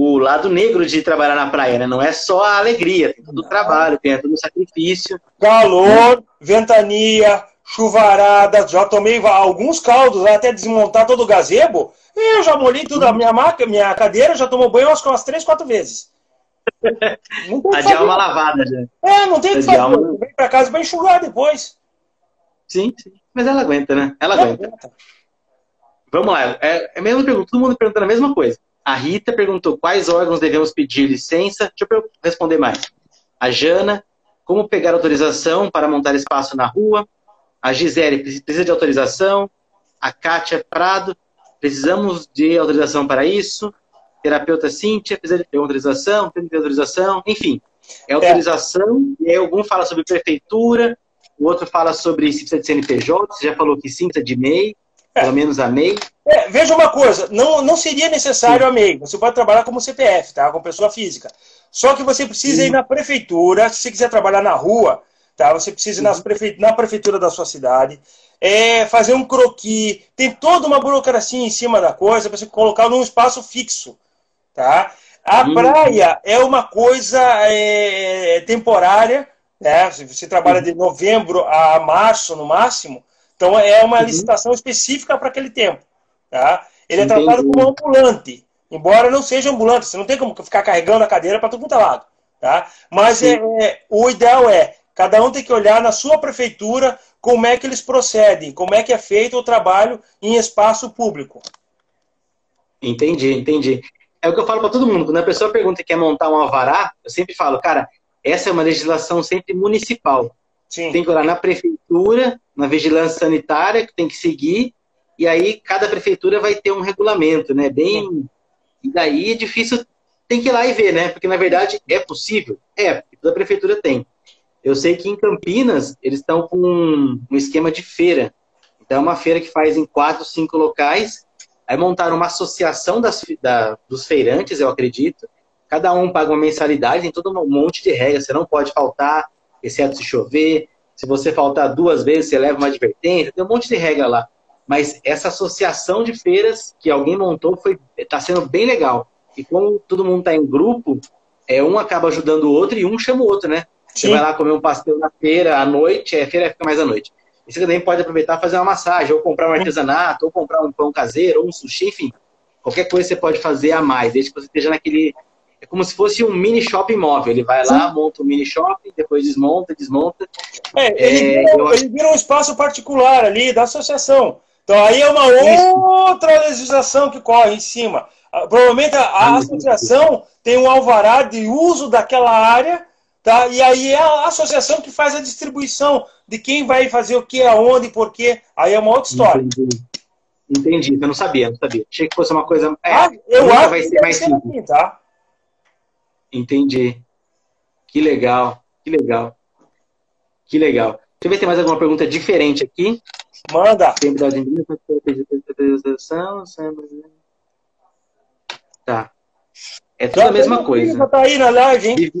o lado negro de trabalhar na praia, né? Não é só a alegria, tem todo o trabalho, tem todo o sacrifício. Calor, ventania, chuvarada, já tomei alguns caldos até desmontar todo o gazebo. Eu já molhei tudo, a minha, maca, minha cadeira já tomou banho umas, umas três, quatro vezes. a de alma lavada já. É, não tem o que fazer. Alma... Vem pra casa pra enxugar depois. Sim, sim. Mas ela aguenta, né? Ela, ela aguenta. aguenta. Vamos lá. É, é a mesma pergunta, todo mundo perguntando a mesma coisa. A Rita perguntou quais órgãos devemos pedir licença. Deixa eu responder mais. A Jana, como pegar autorização para montar espaço na rua. A Gisele, precisa de autorização. A Kátia Prado, precisamos de autorização para isso. Terapeuta Cíntia, precisa de autorização, tem de autorização, enfim. É autorização, é. e aí algum fala sobre prefeitura, o outro fala sobre se precisa de CNPJ, você já falou que sim, precisa de MEI. É. Pelo menos a MEI. É, veja uma coisa, não, não seria necessário Sim. a MEI. Você pode trabalhar como CPF, tá? Com pessoa física. Só que você precisa Sim. ir na prefeitura, se você quiser trabalhar na rua, tá? Você precisa ir nas prefe... na prefeitura da sua cidade, é, fazer um croqui, tem toda uma burocracia em cima da coisa para você colocar num espaço fixo, tá? A hum. praia é uma coisa é, temporária, né? Você trabalha de novembro a março no máximo, então é uma licitação específica para aquele tempo. Tá? Ele é Entendi. tratado como ambulante, embora não seja ambulante, você não tem como ficar carregando a cadeira para todo mundo é lado. Tá? Mas é, é, o ideal é, cada um tem que olhar na sua prefeitura como é que eles procedem, como é que é feito o trabalho em espaço público. Entendi, entendi. É o que eu falo para todo mundo. Quando a pessoa pergunta e quer montar um alvará, eu sempre falo, cara, essa é uma legislação sempre municipal. Sim. Tem que olhar na prefeitura, na vigilância sanitária, que tem que seguir, e aí cada prefeitura vai ter um regulamento, né? Bem. E daí é difícil, tem que ir lá e ver, né? Porque na verdade é possível. É, toda prefeitura tem. Eu sei que em Campinas eles estão com um, um esquema de feira. Então é uma feira que faz em quatro, cinco locais. Aí montaram uma associação das, da, dos feirantes, eu acredito. Cada um paga uma mensalidade, tem todo um monte de regras. Você não pode faltar, exceto se chover. Se você faltar duas vezes, você leva uma advertência. Tem um monte de regra lá. Mas essa associação de feiras que alguém montou foi está sendo bem legal. E como todo mundo está em grupo, é um acaba ajudando o outro e um chama o outro, né? Sim. Você vai lá comer um pastel na feira à noite, é, a feira fica mais à noite. E você também pode aproveitar e fazer uma massagem, ou comprar um artesanato, ou comprar um pão caseiro, ou um sushi, enfim. Qualquer coisa você pode fazer a mais, desde que você esteja naquele é como se fosse um mini shopping móvel. Ele vai lá, monta um mini shopping, depois desmonta, desmonta. É, ele, é, vira, eu... ele vira um espaço particular ali da associação. Então aí é uma outra legislação que corre em cima. Ah, provavelmente a, associação tem um alvará de uso daquela área, tá? E aí é a associação que faz a distribuição de quem vai fazer o que, aonde, por quê. Aí é uma outra história. Entendi. Entendi. Eu não sabia, não sabia. Achei que fosse uma coisa. É, ah, eu acho vai ser mais simples. Assim, tá? Entendi. Que legal, que legal. Que legal. Deixa eu ver se tem mais alguma pergunta diferente aqui. Manda. Tá. É tudo a mesma coisa. Filho tá aí na live, hein?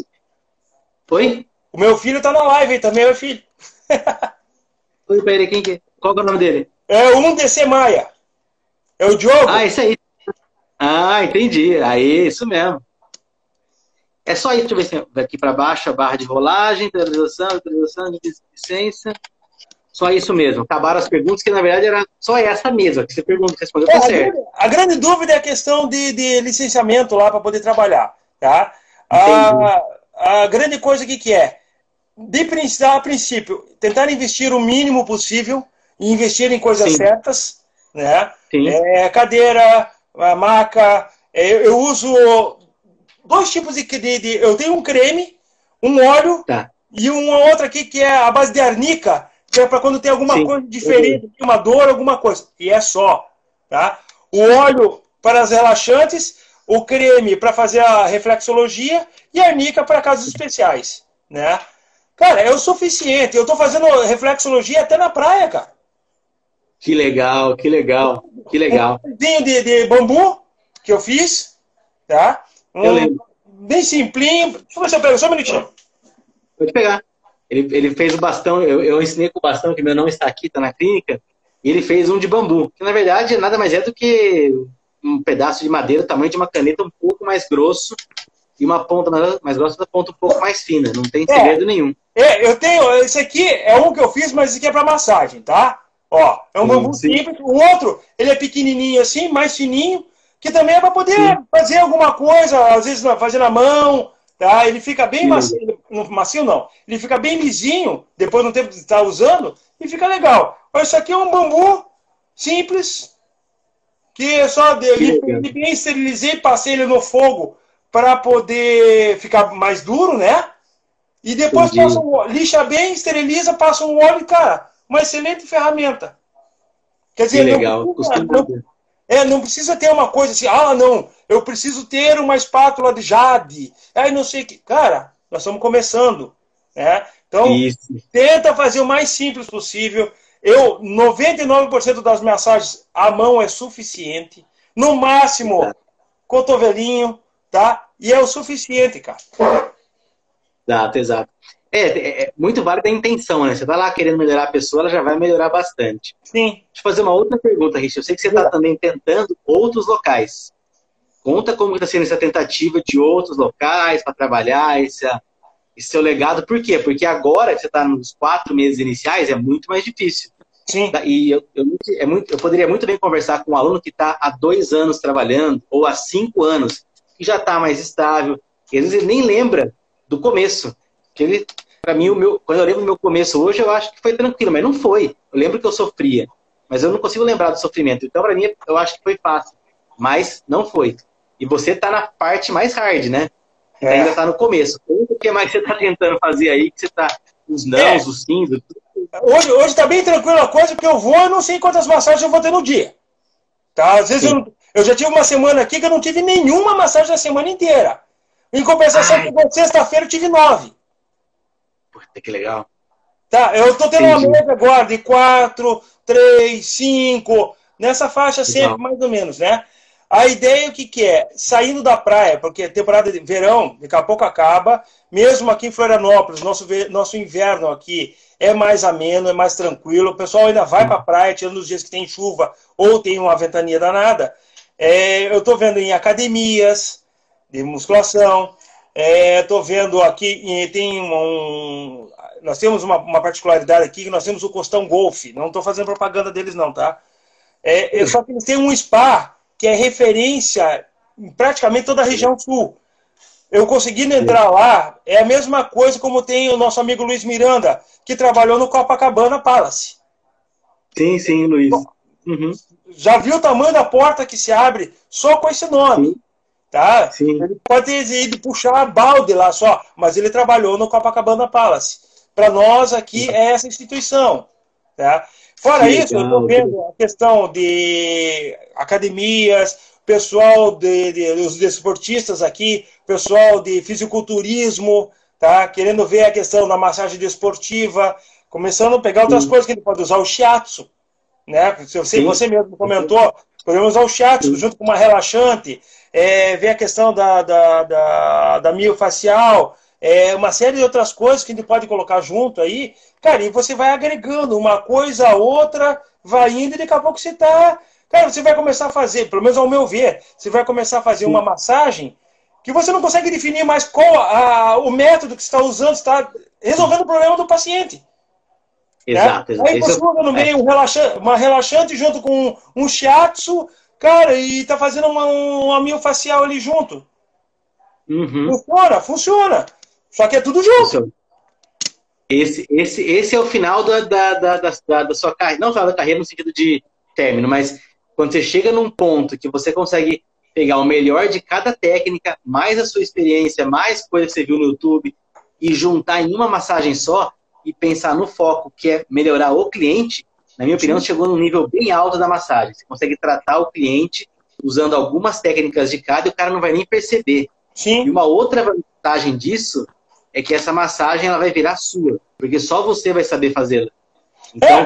Oi? O meu filho tá na live aí também, meu filho. Oi, pra ele, quem que é? Qual é o nome dele? É o 1DC Maia. É o Diogo. Ah, esse aí. Ah, entendi. Aí, isso mesmo. É só isso, deixa eu ver se daqui para baixo, a barra de rolagem, atualização, atualização, licença. Só isso mesmo. Acabaram as perguntas, que na verdade era só essa mesma, que você pergunta, respondeu, tá é, certo. A grande dúvida é a questão de, de licenciamento lá para poder trabalhar. Tá? A, a, grande coisa que, que é, de a princípio, tentar investir o mínimo possível e investir em coisas Sim. certas. Né? Sim. É, cadeira, maca. É, eu, eu uso dois tipos de, de, de, Eu tenho um creme, um óleo tá. e uma outra aqui que é a base de arnica, que é para quando tem alguma Sim. coisa diferente, uma dor, alguma coisa. E é só. Tá? O óleo para as relaxantes, o creme para fazer a reflexologia e a arnica para casos especiais. Né? Cara, é o suficiente. Eu estou fazendo reflexologia até na praia, cara. Que legal, que legal, que legal. Um de, de bambu que eu fiz, tá? Um, eu lembro. Bem simplinho. Deixa eu ver se eu pego, só um minutinho. Pode pegar. Ele, ele fez o bastão, eu, eu ensinei com o bastão, que meu não está aqui, está na clínica, e ele fez um de bambu, que na verdade nada mais é do que um pedaço de madeira, tamanho de uma caneta um pouco mais grosso, e uma ponta mais grossa da ponta um pouco mais fina. Não tem é. segredo é, nenhum. É, eu tenho. Esse aqui é um que eu fiz, mas esse aqui é para massagem, tá? Ó, é um sim, bambu sim. simples. O outro, ele é pequenininho assim, mais fininho, que também é para poder sim. fazer alguma coisa, às vezes fazer na mão, tá? Ele fica bem macio, macio não. Ele fica bem lisinho, depois do tempo de estar usando, e fica legal. Olha, isso aqui é um bambu simples, que é só ele, ele bem esterilizei, passei ele no fogo para poder ficar mais duro, né? E depois passa um, lixa bem, esteriliza, passa um óleo, cara, uma excelente ferramenta. Quer dizer, que legal. Não, precisa, não, é, não precisa ter uma coisa assim, ah, não, eu preciso ter uma espátula de jade. Aí não sei o que. Cara, nós estamos começando. Né? Então, Isso. tenta fazer o mais simples possível. Eu, 99% das mensagens à mão é suficiente. No máximo, cotovelinho, tá? E é o suficiente, cara. Exato, exato. É, é, é, muito válido a intenção, né? Você tá lá querendo melhorar a pessoa, ela já vai melhorar bastante. Sim. Deixa eu fazer uma outra pergunta, Rich. Eu sei que você está também tentando outros locais. Conta como está sendo essa tentativa de outros locais para trabalhar esse, esse seu legado. Por quê? Porque agora que você está nos quatro meses iniciais, é muito mais difícil. Sim. E eu, eu, é muito, eu poderia muito bem conversar com um aluno que está há dois anos trabalhando, ou há cinco anos, que já está mais estável. E às vezes ele nem lembra do começo. Que ele, para mim, o meu, quando eu lembro do meu começo hoje, eu acho que foi tranquilo, mas não foi. Eu lembro que eu sofria, mas eu não consigo lembrar do sofrimento. Então, para mim, eu acho que foi fácil, mas não foi. E você está na parte mais hard, né? É. Ainda está no começo. O que mais você está tentando fazer aí? Que você está os nãos, é. os sims, Hoje, hoje tá bem tranquilo a coisa, porque eu vou, eu não sei quantas massagens eu vou ter no dia. Tá? Às vezes eu, eu, já tive uma semana aqui que eu não tive nenhuma massagem na semana inteira. Em compensação, sexta-feira eu tive nove. Puta, que legal. Tá, eu tô tendo Entendi. uma média agora de quatro, três, cinco, nessa faixa sempre, mais ou menos, né? A ideia o que, que é? Saindo da praia, porque a temporada de verão daqui a pouco acaba, mesmo aqui em Florianópolis, nosso, nosso inverno aqui é mais ameno, é mais tranquilo, o pessoal ainda vai para a praia, tirando os dias que tem chuva ou tem uma ventania danada. É, eu estou vendo em academias de musculação, estou é, vendo aqui, tem um, nós temos uma, uma, particularidade aqui, que nós temos o Costão Golf, não estou fazendo propaganda deles não, tá? É, só que eles têm um spa que é referência em praticamente toda a região sul. Eu conseguindo entrar lá, é a mesma coisa como tem o nosso amigo Luiz Miranda, que trabalhou no Copacabana Palace. Sim, sim, Luiz. Uhum. Já viu o tamanho da porta que se abre só com esse nome? Sim. Tá? Sim. Ele pode ter ido puxar balde lá só, mas ele trabalhou no Copacabana Palace. Para nós aqui é essa instituição. Tá? Fora Sim, isso, eu estou vendo a questão de academias, pessoal de, de, dos desportistas aqui, pessoal de fisiculturismo, tá? Querendo ver a questão da massagem desportiva, começando a pegar outras Sim. coisas que ele pode usar, o shiatsu, né? Você, você mesmo comentou, podemos usar o shiatsu junto com uma relaxante, é, ver a questão da, da, da, da miofacial, é, uma série de outras coisas que a gente pode colocar junto aí, cara, e você vai agregando uma coisa a outra, vai indo e daqui a pouco você está. Cara, você vai começar a fazer, pelo menos ao meu ver, você vai começar a fazer uma massagem que você não consegue definir mais qual a, o método que você está usando, está resolvendo o problema do paciente. Exato, né? Aí você usa no meio um relaxante, uma relaxante junto com um shiatsu, cara, e está fazendo uma, um amiofacial ali junto. Uhum. Funciona, funciona. Só que é tudo junto. Esse, esse, esse é o final da, da, da, da, da sua carreira, não só da carreira no sentido de término, mas quando você chega num ponto que você consegue pegar o melhor de cada técnica, mais a sua experiência, mais coisa que você viu no YouTube, e juntar em uma massagem só e pensar no foco, que é melhorar o cliente, na minha opinião, chegou num nível bem alto da massagem. Você consegue tratar o cliente usando algumas técnicas de cada e o cara não vai nem perceber. Sim. E uma outra vantagem disso é que essa massagem ela vai virar sua, porque só você vai saber fazê-la. Então, é,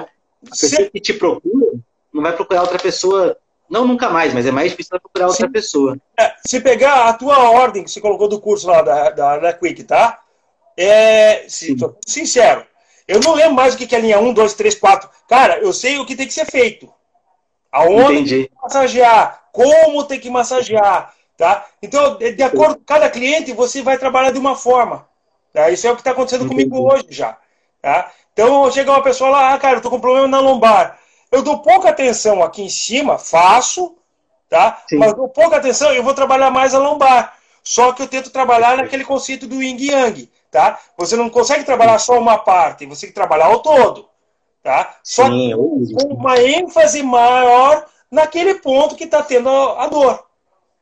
a pessoa que te procura, não vai procurar outra pessoa, não nunca mais, mas é mais difícil procurar outra Sim. pessoa. É, se pegar a tua ordem que você colocou do curso lá da, da, da Quick, tá? É, se, sincero, eu não lembro mais o que é linha 1, 2, 3, 4. Cara, eu sei o que tem que ser feito. Aonde Entendi. tem que massagear, como tem que massagear, tá? Então, de acordo com cada cliente, você vai trabalhar de uma forma. Tá? Isso é o que está acontecendo Entendi. comigo hoje já. Tá? Então, chega uma pessoa lá, ah, cara, eu tô com problema na lombar. Eu dou pouca atenção aqui em cima, faço, tá? Sim. Mas dou pouca atenção, eu vou trabalhar mais a lombar. Só que eu tento trabalhar naquele conceito do yin yang, tá? Você não consegue trabalhar só uma parte, você tem que trabalhar o todo, tá? Só Sim, com uma ênfase maior naquele ponto que está tendo a dor,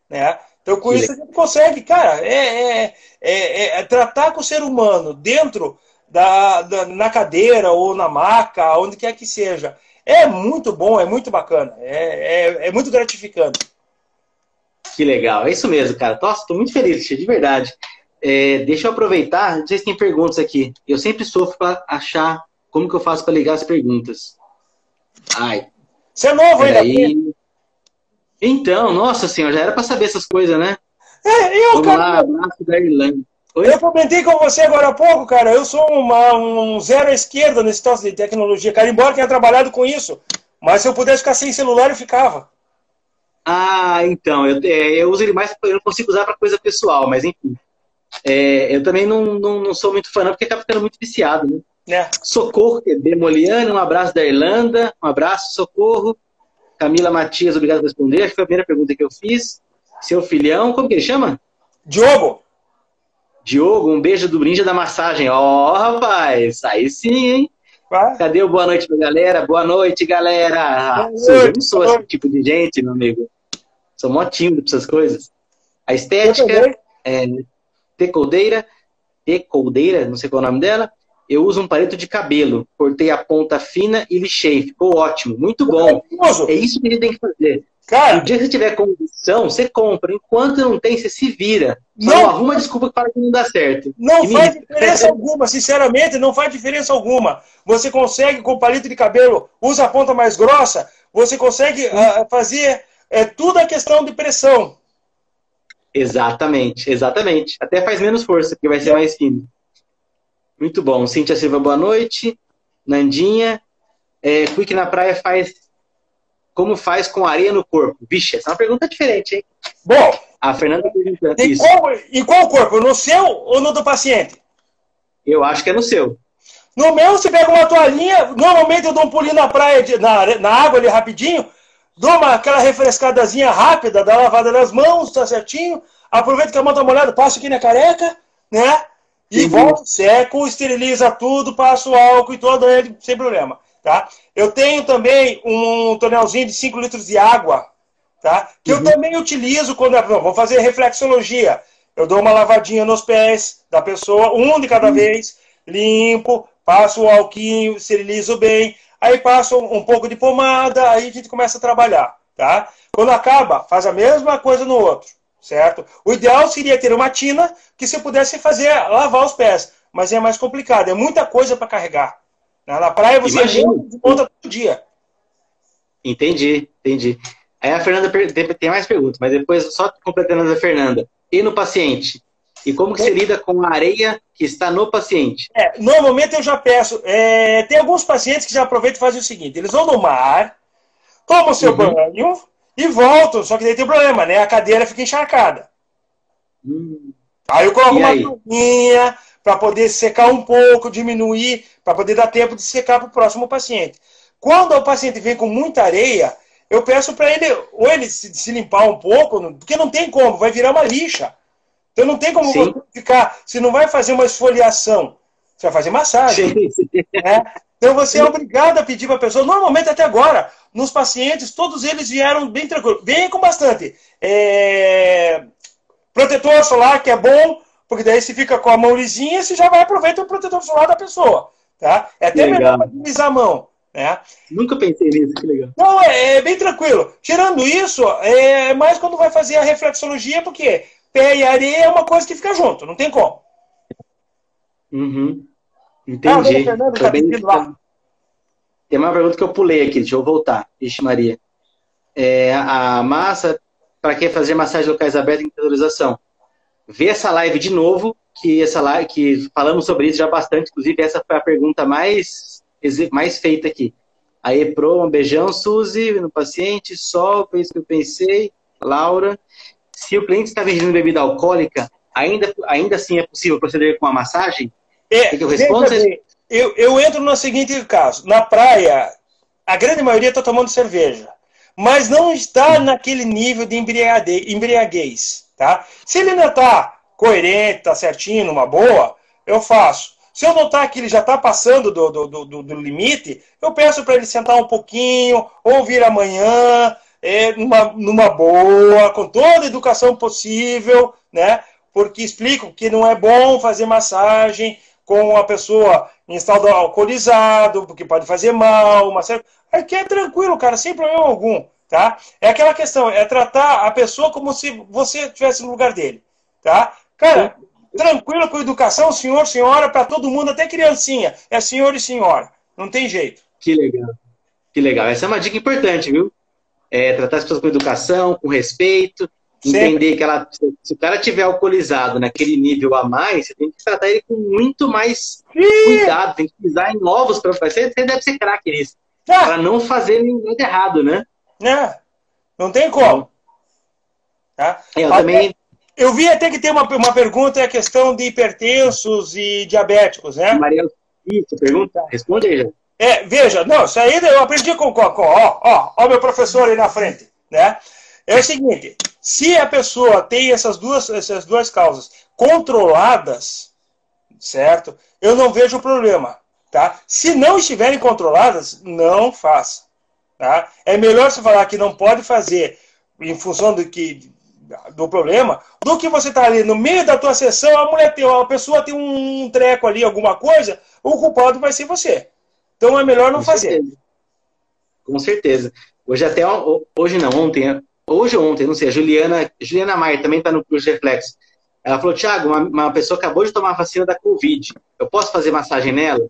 né? Então, com isso, a gente consegue, cara, é, é, é, é tratar com o ser humano dentro da, da, na cadeira ou na maca, onde quer que seja. É muito bom, é muito bacana, é, é, é muito gratificante. Que legal, é isso mesmo, cara. Nossa, estou muito feliz, de verdade. É, deixa eu aproveitar, não sei se tem perguntas aqui. Eu sempre sofro para achar como que eu faço para ligar as perguntas. Ai. Você é novo ainda? Aí... Então, nossa senhora, já era para saber essas coisas, né? É, eu, Vamos cara... lá, abraço da Irlanda. Oi? Eu comentei com você agora há pouco, cara. Eu sou uma, um zero à esquerda nesse troço de tecnologia, cara. Embora tenha trabalhado com isso. Mas se eu pudesse ficar sem celular, eu ficava. Ah, então. Eu, é, eu uso ele mais, eu não consigo usar para coisa pessoal, mas enfim. É, eu também não, não, não, sou muito fã, não, porque acaba ficando muito viciado, né? É. Socorro, é Demoliano, um abraço da Irlanda, um abraço, socorro. Camila Matias, obrigado por responder. Acho que foi a primeira pergunta que eu fiz. Seu filhão, como que ele chama? Diogo. Diogo, um beijo do Ninja da Massagem. Ó, oh, rapaz, aí sim, hein? Cadê o boa noite pra galera? Boa noite, galera. Boa noite, eu não sou esse tipo de gente, meu amigo. Sou mó tímido pra essas coisas. A estética, é, Tecoldeira, Tecoldeira, não sei qual é o nome dela. Eu uso um palito de cabelo, cortei a ponta fina e lixei. Ficou ótimo, muito bom. É isso que a gente tem que fazer. Cara, o dia que você tiver condição, você compra. Enquanto não tem, você se vira. Só não, arruma desculpa para que não dá certo. Não que faz me... diferença alguma, sinceramente, não faz diferença alguma. Você consegue, com palito de cabelo, usa a ponta mais grossa, você consegue uh, fazer é, tudo a questão de pressão. Exatamente, exatamente. Até faz menos força, porque vai ser mais fino. Muito bom. Cintia Silva, boa noite. Nandinha. É, que na praia faz como faz com areia no corpo? Vixe, essa é uma pergunta diferente, hein? Bom, a Fernanda pergunta isso. Qual, em qual corpo? No seu ou no do paciente? Eu acho que é no seu. No meu, você pega uma toalhinha, normalmente eu dou um pulinho na praia, na, na água ali rapidinho, dou uma, aquela refrescadazinha rápida, dá lavada nas mãos, tá certinho, aproveito que a mão tá molhada, passo aqui na careca, né? E volto, seco, esteriliza tudo, passo álcool e todo ele sem problema. Tá? Eu tenho também um tonelzinho de 5 litros de água, tá? que uhum. eu também utilizo quando eu vou fazer reflexologia. Eu dou uma lavadinha nos pés da pessoa, um de cada uhum. vez, limpo, passo o alquinho, esterilizo bem, aí passo um pouco de pomada, aí a gente começa a trabalhar. Tá? Quando acaba, faz a mesma coisa no outro, certo? O ideal seria ter uma tina que você pudesse fazer lavar os pés, mas é mais complicado, é muita coisa para carregar. Na praia você Imagina. conta todo dia. Entendi, entendi. Aí a Fernanda tem mais perguntas, mas depois, só completando a Fernanda. E no paciente? E como que você lida com a areia que está no paciente? É, normalmente eu já peço. É, tem alguns pacientes que já aproveitam e fazem o seguinte: eles vão no mar, tomam seu uhum. banho e voltam. Só que daí tem problema, né? A cadeira fica encharcada. Hum. Aí eu coloco e uma aí? para poder secar um pouco, diminuir, para poder dar tempo de secar para o próximo paciente. Quando o paciente vem com muita areia, eu peço para ele, ou ele se, se, limpar um pouco, porque não tem como, vai virar uma lixa. Então não tem como você ficar, se não vai fazer uma esfoliação, você vai fazer massagem. Né? Então você é obrigado a pedir para a pessoa, normalmente até agora, nos pacientes, todos eles vieram bem tranquilos, vem com bastante. É... Protetor solar, que é bom, porque daí se fica com a mão lisinha, você já vai aproveitar o protetor solar da pessoa. Tá? É até melhor utilizar a mão. Né? Nunca pensei nisso, que legal. Não, é, é, bem tranquilo. Tirando isso, é mais quando vai fazer a reflexologia, porque pé e areia é uma coisa que fica junto, não tem como. Uhum. Entendi. Ah, Fernando, tá bem... lá. Tem uma pergunta que eu pulei aqui, deixa eu voltar. Ixi, Maria. É, a massa, para que fazer massagem locais abertas em autorização? Vê essa live de novo, que essa live, que falamos sobre isso já bastante, inclusive essa foi a pergunta mais, mais feita aqui. Aí, Pro, um beijão, Suzy, no paciente, Sol, foi isso que eu pensei, Laura. Se o cliente está vendendo bebida alcoólica, ainda, ainda assim é possível proceder com a massagem? É, que eu respondo? Eu, eu entro no seguinte caso. Na praia, a grande maioria está tomando cerveja, mas não está naquele nível de embriaguez. Tá? Se ele ainda está coerente, está certinho, numa boa, eu faço. Se eu notar que ele já está passando do, do, do, do, limite, eu peço para ele sentar um pouquinho, ou vir amanhã, é, numa, numa boa, com toda a educação possível, né? Porque explico que não é bom fazer massagem com a pessoa em estado alcoolizado, porque pode fazer mal, uma série. Aqui é tranquilo, cara, sem problema algum, tá? É aquela questão, é tratar a pessoa como se você estivesse no lugar dele, tá? Cara, tranquilo com educação, senhor, senhora, para todo mundo, até criancinha. É senhor e senhora. Não tem jeito. Que legal. Que legal. Essa é uma dica importante, viu? É, tratar as pessoas com educação, com respeito, entender que ela, se o cara tiver alcoolizado naquele nível a mais, você tem que tratar ele com muito mais cuidado, tem que pisar em novos para você, você deve ser craque nisso. Ah. Para não fazer nada errado, né? É. Não tem como. Tá? É, eu também. Eu vi até que tem uma, uma pergunta, é a questão de hipertensos e diabéticos, né? Maria, isso, pergunta, responde aí, já. É, veja, não, isso aí eu aprendi com o Coco, ó, ó, ó, meu professor aí na frente, né? É o seguinte, se a pessoa tem essas duas, essas duas causas controladas, certo? Eu não vejo problema, tá? Se não estiverem controladas, não faça, tá? É melhor você falar que não pode fazer em função do que do problema, do que você tá ali no meio da tua sessão, a mulher tem, a pessoa tem um treco ali, alguma coisa, o culpado vai ser você. Então é melhor não Com fazer. Certeza. Com certeza. Hoje até hoje não, ontem hoje ou ontem, não sei, a Juliana, Juliana Maia também está no curso de reflexo. Ela falou, Tiago, uma, uma, pessoa acabou de tomar a vacina da Covid. Eu posso fazer massagem nela?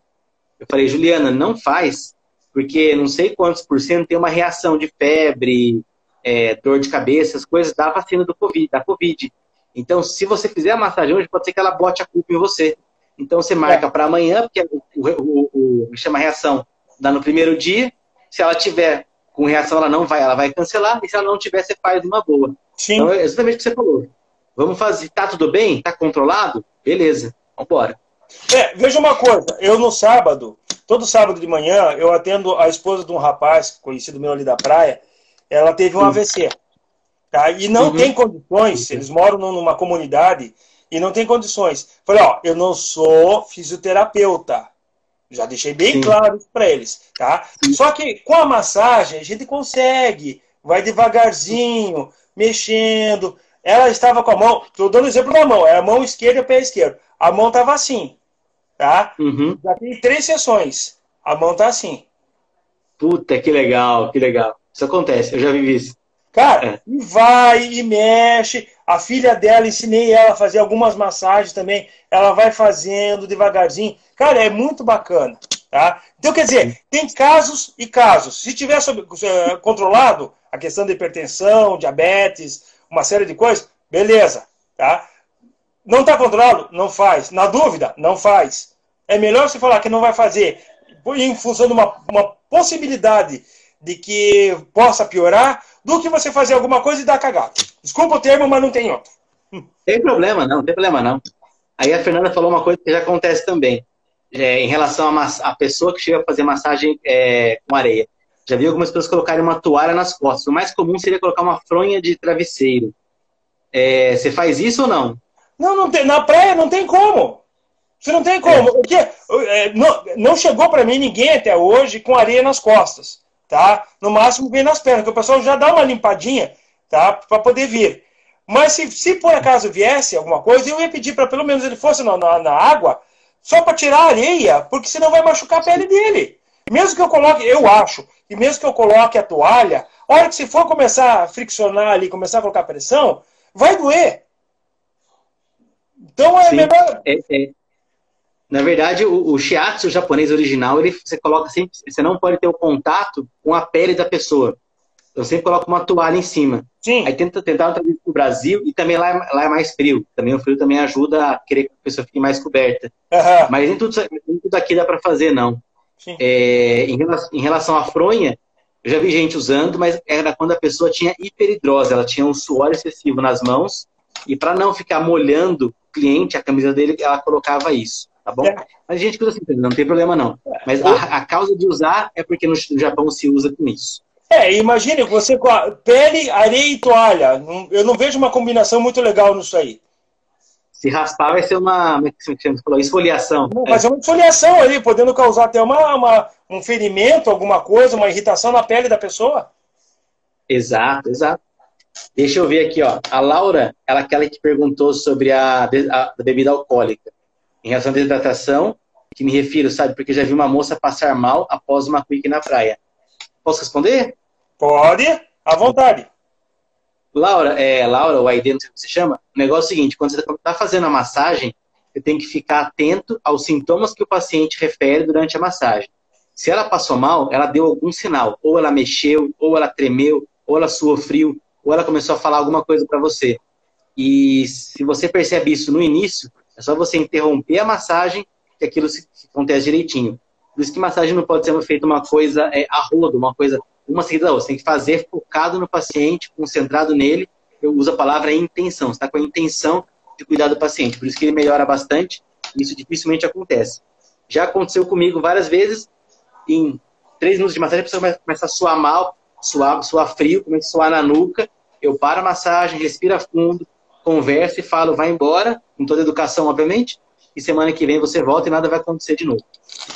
Eu falei, Juliana, não faz, porque não sei quantos por cento tem uma reação de febre, é, dor de cabeça, as coisas da vacina do COVID, da Covid. Então, se você fizer a massagem hoje, pode ser que ela bote a culpa em você. Então, você marca é. para amanhã, porque o, o, o, chama reação dá no primeiro dia. Se ela tiver com reação ela não vai, ela vai cancelar, e se ela não tiver, você faz uma boa. Sim. Então é exatamente o que você falou. Vamos fazer, tá tudo bem? Tá controlado? Beleza, vambora. É, veja uma coisa, eu no sábado, todo sábado de manhã, eu atendo a esposa de um rapaz, conhecido meu ali da praia, ela teve um AVC. Tá? E não uhum. tem condições, eles moram numa comunidade e não tem condições. Falei, ó, eu não sou fisioterapeuta. Já deixei bem Sim. claro isso para eles, tá? Só que com a massagem a gente consegue, vai devagarzinho, mexendo. Ela estava com a mão, estou dando exemplo da mão, é a mão esquerda e o pé esquerdo. A mão estava assim, tá? Uhum. Já tem três sessões, a mão tá assim. Puta, que legal, que legal. Isso acontece, eu já vi isso. Cara, é. e vai e mexe. A filha dela, ensinei ela a fazer algumas massagens também. Ela vai fazendo devagarzinho. Cara, é muito bacana. Tá? Então, quer dizer, tem casos e casos. Se tiver sob, uh, controlado a questão da hipertensão, diabetes, uma série de coisas, beleza. Tá? Não está controlado? Não faz. Na dúvida? Não faz. É melhor você falar que não vai fazer em função de uma, uma possibilidade de que possa piorar do que você fazer alguma coisa e dar cagada. Desculpa o termo, mas não tem outro. Tem problema não, tem problema não. Aí a Fernanda falou uma coisa que já acontece também, é, em relação à pessoa que chega a fazer massagem é, com areia. Já vi algumas pessoas colocarem uma toalha nas costas. O mais comum seria colocar uma fronha de travesseiro. É, você faz isso ou não? Não, não tem, na praia não tem como. Você não tem como. Porque, é, não, não chegou para mim ninguém até hoje com areia nas costas tá? No máximo vem nas pernas, que o pessoal já dá uma limpadinha, tá? Para poder vir. Mas se, se por acaso viesse alguma coisa, eu ia pedir para pelo menos ele fosse na, na, na água, só para tirar a areia, porque senão vai machucar a pele dele. Mesmo que eu coloque, eu acho, e mesmo que eu coloque a toalha, a hora que se for começar a friccionar ali, começar a colocar pressão, vai doer. Então é Sim. melhor. É, é, Na verdade, o, o shiatsu japonês original, ele, você coloca sempre, você não pode ter o contato com a pele da pessoa. Então sempre coloca uma toalha em cima. Sim. Aí tenta tentar trazer para o Brasil e também lá, é, lá é mais frio. Também o frio também ajuda a querer que a pessoa fique mais coberta. Aham. Mas nem tudo, nem tudo aqui dá para fazer, não. Sim. É, em, relação, em relação à fronha, eu já vi gente usando, mas era quando a pessoa tinha hiperidrose, ela tinha um suor excessivo nas mãos, e para não ficar molhando o cliente, a camisa dele, ela colocava isso, tá bom? É. Mas a gente usa assim, não tem problema não. Mas a, a causa de usar é porque no Japão se usa com isso. É, imagine você com a pele, areia e toalha. Eu não vejo uma combinação muito legal nisso aí. Se raspar vai ser uma, é esfoliação. Não, Mas é uma esfoliação ali, podendo causar até uma, uma- um ferimento, alguma coisa, uma irritação na pele da pessoa. Exato, exato. Deixa eu ver aqui, ó. A Laura, ela aquela que perguntou sobre a, be- a bebida alcoólica. Em relação à desidratação, que me refiro, sabe? Porque já vi uma moça passar mal após uma quick na praia. Posso responder? Pode, à vontade. Laura, é, Laura, o Aide, não sei como se chama. O negócio é o seguinte, quando você está fazendo a massagem, você tem que ficar atento aos sintomas que o paciente refere durante a massagem. Se ela passou mal, ela deu algum sinal. Ou ela mexeu, ou ela tremeu, ou ela suou frio, ou ela começou a falar alguma coisa para você. E se você percebe isso no início, é só você interromper a massagem que aquilo se acontece direitinho. Por isso que massagem não pode ser feita uma coisa é, a rodo, uma coisa uma seguida da outra. Você tem que fazer focado no paciente, concentrado nele. Eu uso a palavra intenção. Você está com a intenção de cuidar do paciente. Por isso que ele melhora bastante. Isso dificilmente acontece. Já aconteceu comigo várias vezes. Em três minutos de massagem, a pessoa começa a suar mal, suar, suar frio, começa a suar na nuca. Eu paro a massagem, respira fundo, converso e falo, vai embora, com toda educação, obviamente. E semana que vem você volta e nada vai acontecer de novo.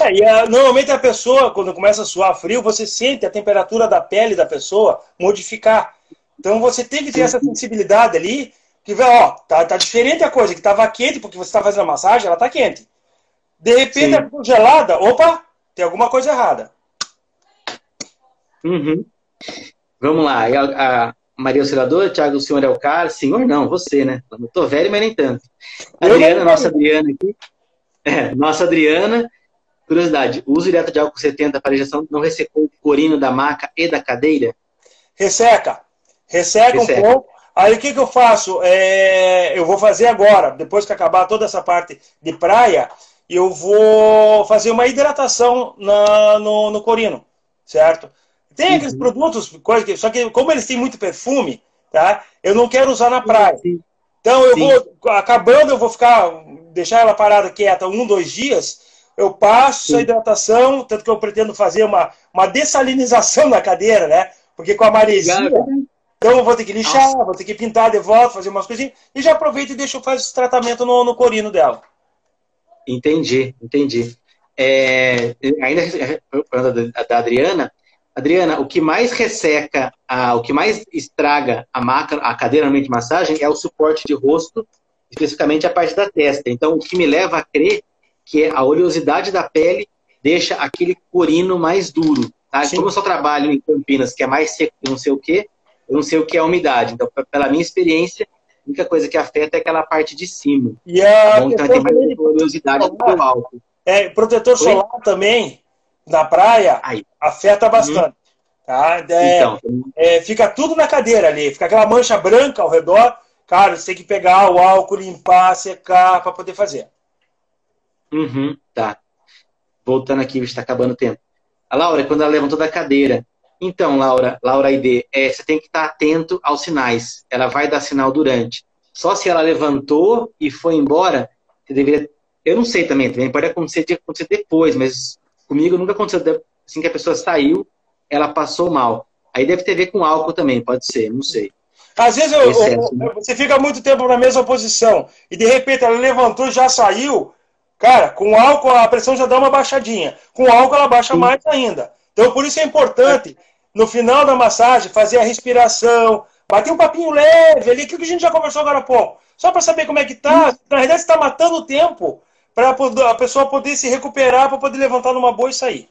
É, e a- normalmente a pessoa, quando começa a suar frio, você sente a temperatura da pele da pessoa modificar. Então você tem que ter essa sensibilidade ali, que vê, ó, tá, tá diferente a coisa, que tava quente porque você está fazendo a massagem, ela tá quente. De repente Sim. ela ficou gelada, opa, tem alguma coisa errada. Uhum. Vamos lá. A, a Maria Auxiliadora, Thiago, o senhor é o cara? Senhor não, você, né? Eu tô velho, mas nem tanto. Adriana, nossa Adriana aqui. É, nossa Adriana. Curiosidade, o uso direto de álcool 70 para injeção não ressecou o corino da maca e da cadeira? Resseca. Resseca, Resseca. um pouco. Aí o que, que eu faço? É, eu vou fazer agora, depois que acabar toda essa parte de praia, eu vou fazer uma hidratação na, no, no corino, certo? Tem aqueles Uhum. produtos, só que como eles têm muito perfume, tá? Eu não quero usar na praia. Sim. Então eu Sim. vou, acabando, eu vou ficar, deixar ela parada quieta um, dois dias, eu passo Sim. a hidratação, tanto que eu pretendo fazer uma, uma dessalinização na cadeira, né? Porque com a maresia, então eu vou ter que lixar, Nossa. vou ter que pintar de volta, fazer umas coisinhas, e já aproveito e deixo fazer esse tratamento no, no corino dela. Entendi, entendi. É, ainda falando da, da Adriana, Adriana, o que mais resseca, a, o que mais estraga a maca, a cadeira de massagem é o suporte de rosto, especificamente a parte da testa. Então, o que me leva a crer que a oleosidade da pele deixa aquele corino mais duro. Tá? Sim. Como eu só trabalho em Campinas, que é mais seco que não sei o quê, eu não sei o que é a umidade. Então, pela minha experiência, a única coisa que afeta é aquela parte de cima. E a Bom, então tem mais oleosidade do que o álcool. é, protetor solar também, na praia, Aí. afeta bastante. Tá? É, Então, é, fica tudo na cadeira ali, fica aquela mancha branca ao redor. Cara, você tem que pegar o álcool, limpar, secar para poder fazer. uhum, tá. Voltando aqui, está acabando o tempo. A Laura, quando ela levantou da cadeira. Então, Laura, Laura ID, é, você tem que estar atento aos sinais. Ela vai dar sinal durante. Só se ela levantou e foi embora, você deveria. Eu não sei também, também pode acontecer acontecer depois, mas comigo nunca aconteceu assim que a pessoa saiu, ela passou mal. Aí deve ter a ver com álcool também, pode ser, não sei. Às vezes eu- Excesso, eu- né? você fica muito tempo na mesma posição e de repente ela levantou já saiu. Cara, com álcool a pressão já dá uma baixadinha. Com álcool ela baixa Sim. mais ainda. Então por isso é importante, no final da massagem, fazer a respiração, bater um papinho leve ali, que a gente já conversou agora há pouco. Só para saber como é que tá. Na realidade, você está matando o tempo para a pessoa poder se recuperar, para poder levantar numa boa e sair.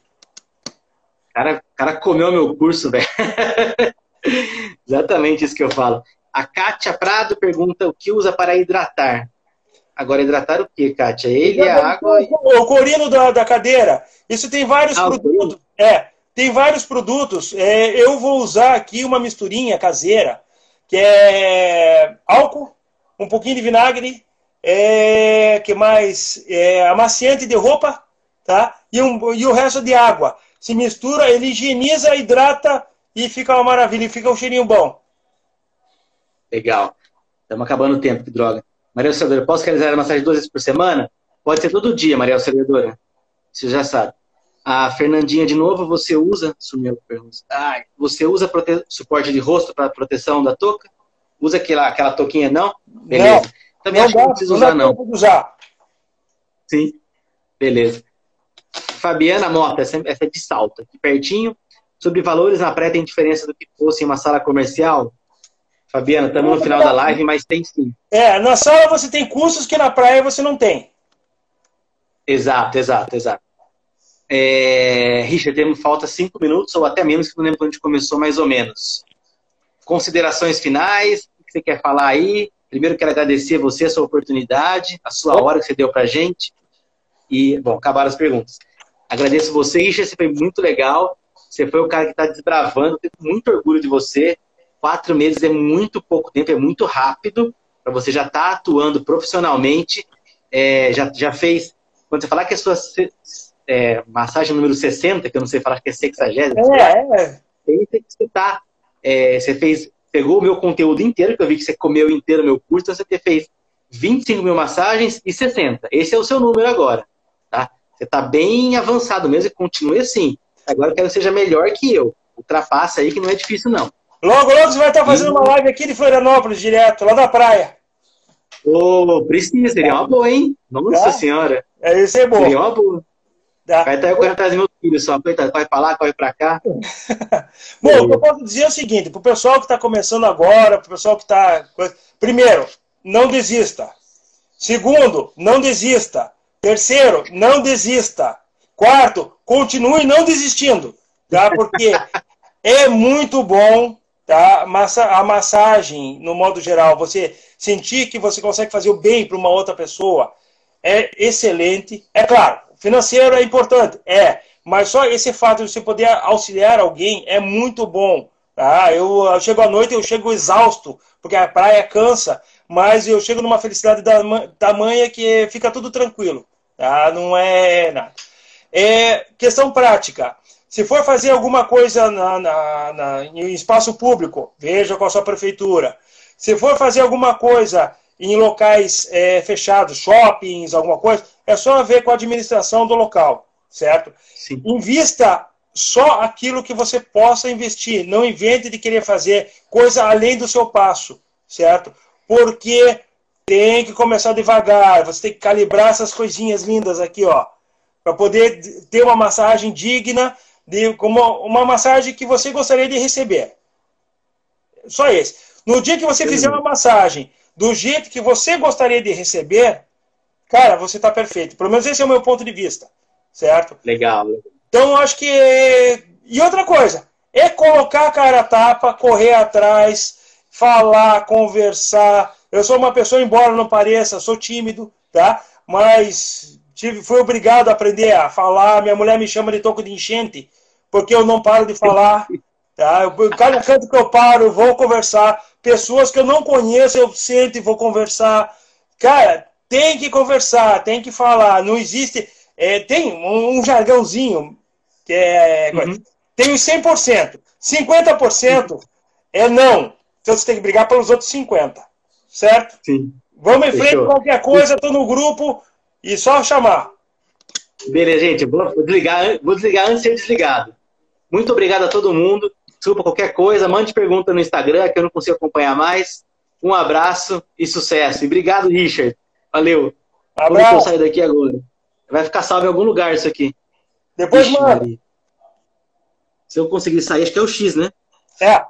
O cara, o cara comeu meu curso, velho. Exatamente isso que eu falo. A Kátia Prado pergunta o que usa para hidratar. Agora, hidratar o quê, Kátia? Ele é a água. O corino da, da cadeira. Isso tem vários ah, produtos. É, tem vários produtos. É, eu vou usar aqui uma misturinha caseira, que é álcool, um pouquinho de vinagre, é, que mais? É, amaciante de roupa, tá? E, um, e o resto de água. Se mistura, ele higieniza, hidrata e fica uma maravilha, e fica um cheirinho bom. Legal. Estamos acabando o tempo, que droga. Maria Auxiliadora, posso realizar a massagem duas vezes por semana? Pode ser todo dia, Maria Auxiliadora. Você já sabe. A Fernandinha, de novo, você usa. Sumiu a pergunta. Ah, você usa prote... suporte de rosto para proteção da touca? Usa aquela, aquela touquinha, não? Beleza. Não, Também não acho que não precisa usar, não. Usar. Sim. Beleza. Fabiana Mota, essa é de salto, aqui pertinho. Sobre valores na praia, tem diferença do que fosse em uma sala comercial? Fabiana, estamos no final da live, mas tem sim. É, na sala você tem custos que na praia você não tem. Exato, exato, exato. É, Richard, temos falta cinco minutos ou até menos, que não lembro quando a gente começou, mais ou menos. Considerações finais, o que você quer falar aí? Primeiro, quero agradecer a você a sua oportunidade, a sua hora que você deu para a gente. E, bom, acabaram as perguntas. Agradeço você, Richard, você foi muito legal. Você foi o cara que está desbravando, tenho muito orgulho de você. Quatro meses é muito pouco tempo, é muito rápido para você já estar tá atuando profissionalmente. É, já, já fez. Quando você falar que a sua é, massagem número 60, que eu não sei falar que é 60, é, é. que escutar. É, você fez, pegou o meu conteúdo inteiro, que eu vi que você comeu inteiro o meu curso, então você fez 25 mil massagens e 60. Esse é o seu número agora. Tá? Você está bem avançado mesmo e continue assim. Agora eu quero que seja melhor que eu. Ultrapassa aí, que não é difícil, não. Logo, logo você vai estar fazendo uma live aqui de Florianópolis, direto, lá da praia. Ô, oh, precisa, seria uma boa, hein? Nossa tá? senhora. É, isso é bom. Seria uma boa. Tá. Vai estar correndo atrás dos meus filhos só. Coitado, corre pra lá, corre pra cá. bom, o que eu posso dizer é o seguinte: pro pessoal que está começando agora, pro pessoal que está. Primeiro, não desista. Segundo, não desista. Terceiro, não desista. Quarto, continue não desistindo, tá? Porque é muito bom Tá? A massagem, no modo geral, você sentir que você consegue fazer o bem para uma outra pessoa é excelente. É claro, financeiro é importante, é, mas só esse fato de você poder auxiliar alguém é muito bom. Tá? Eu, eu chego à noite, eu chego exausto, porque a praia cansa, mas eu chego numa felicidade da, tamanha que fica tudo tranquilo. Tá? Não é nada. É questão prática. Se for fazer alguma coisa na, na, na, em espaço público, veja com a sua prefeitura. Se for fazer alguma coisa em locais é, fechados, shoppings, alguma coisa, é só ver com a administração do local, certo? Sim. Invista só aquilo que você possa investir. Não invente de querer fazer coisa além do seu passo, certo? Porque tem que começar devagar. Você tem que calibrar essas coisinhas lindas aqui, ó, para poder ter uma massagem digna de como uma massagem que você gostaria de receber. Só esse. No dia que você fizer uma massagem do jeito que você gostaria de receber, cara, você está perfeito. Pelo menos esse é o meu ponto de vista, certo? Legal. Então, acho que. E outra coisa, é colocar a cara a tapa, correr atrás, falar, conversar. Eu sou uma pessoa, embora não pareça, sou tímido, tá? Mas tive, fui obrigado a aprender a falar. Minha mulher me chama de toco de enchente, porque eu não paro de falar. Tá? Eu, cada canto que eu paro, eu vou conversar. Pessoas que eu não conheço, eu sento e vou conversar. Cara, tem que conversar, tem que falar. Não existe. É, tem um, um, jargãozinho que é. Uhum. Tem os 100%. 50% é não. Então você tem que brigar pelos outros 50%. Certo? Sim. Vamos em frente, qualquer coisa, estou no grupo. E só chamar. Beleza, gente. Vou desligar, vou desligar antes de ser desligado. Muito obrigado a todo mundo. Desculpa qualquer coisa, mande pergunta no Instagram que eu não consigo acompanhar mais. Um abraço e sucesso. E obrigado, Richard. Valeu. Abraço. Eu sair daqui agora. Vai ficar salvo em algum lugar isso aqui. Depois, mano. Se eu conseguir sair, acho que é o X, né? É.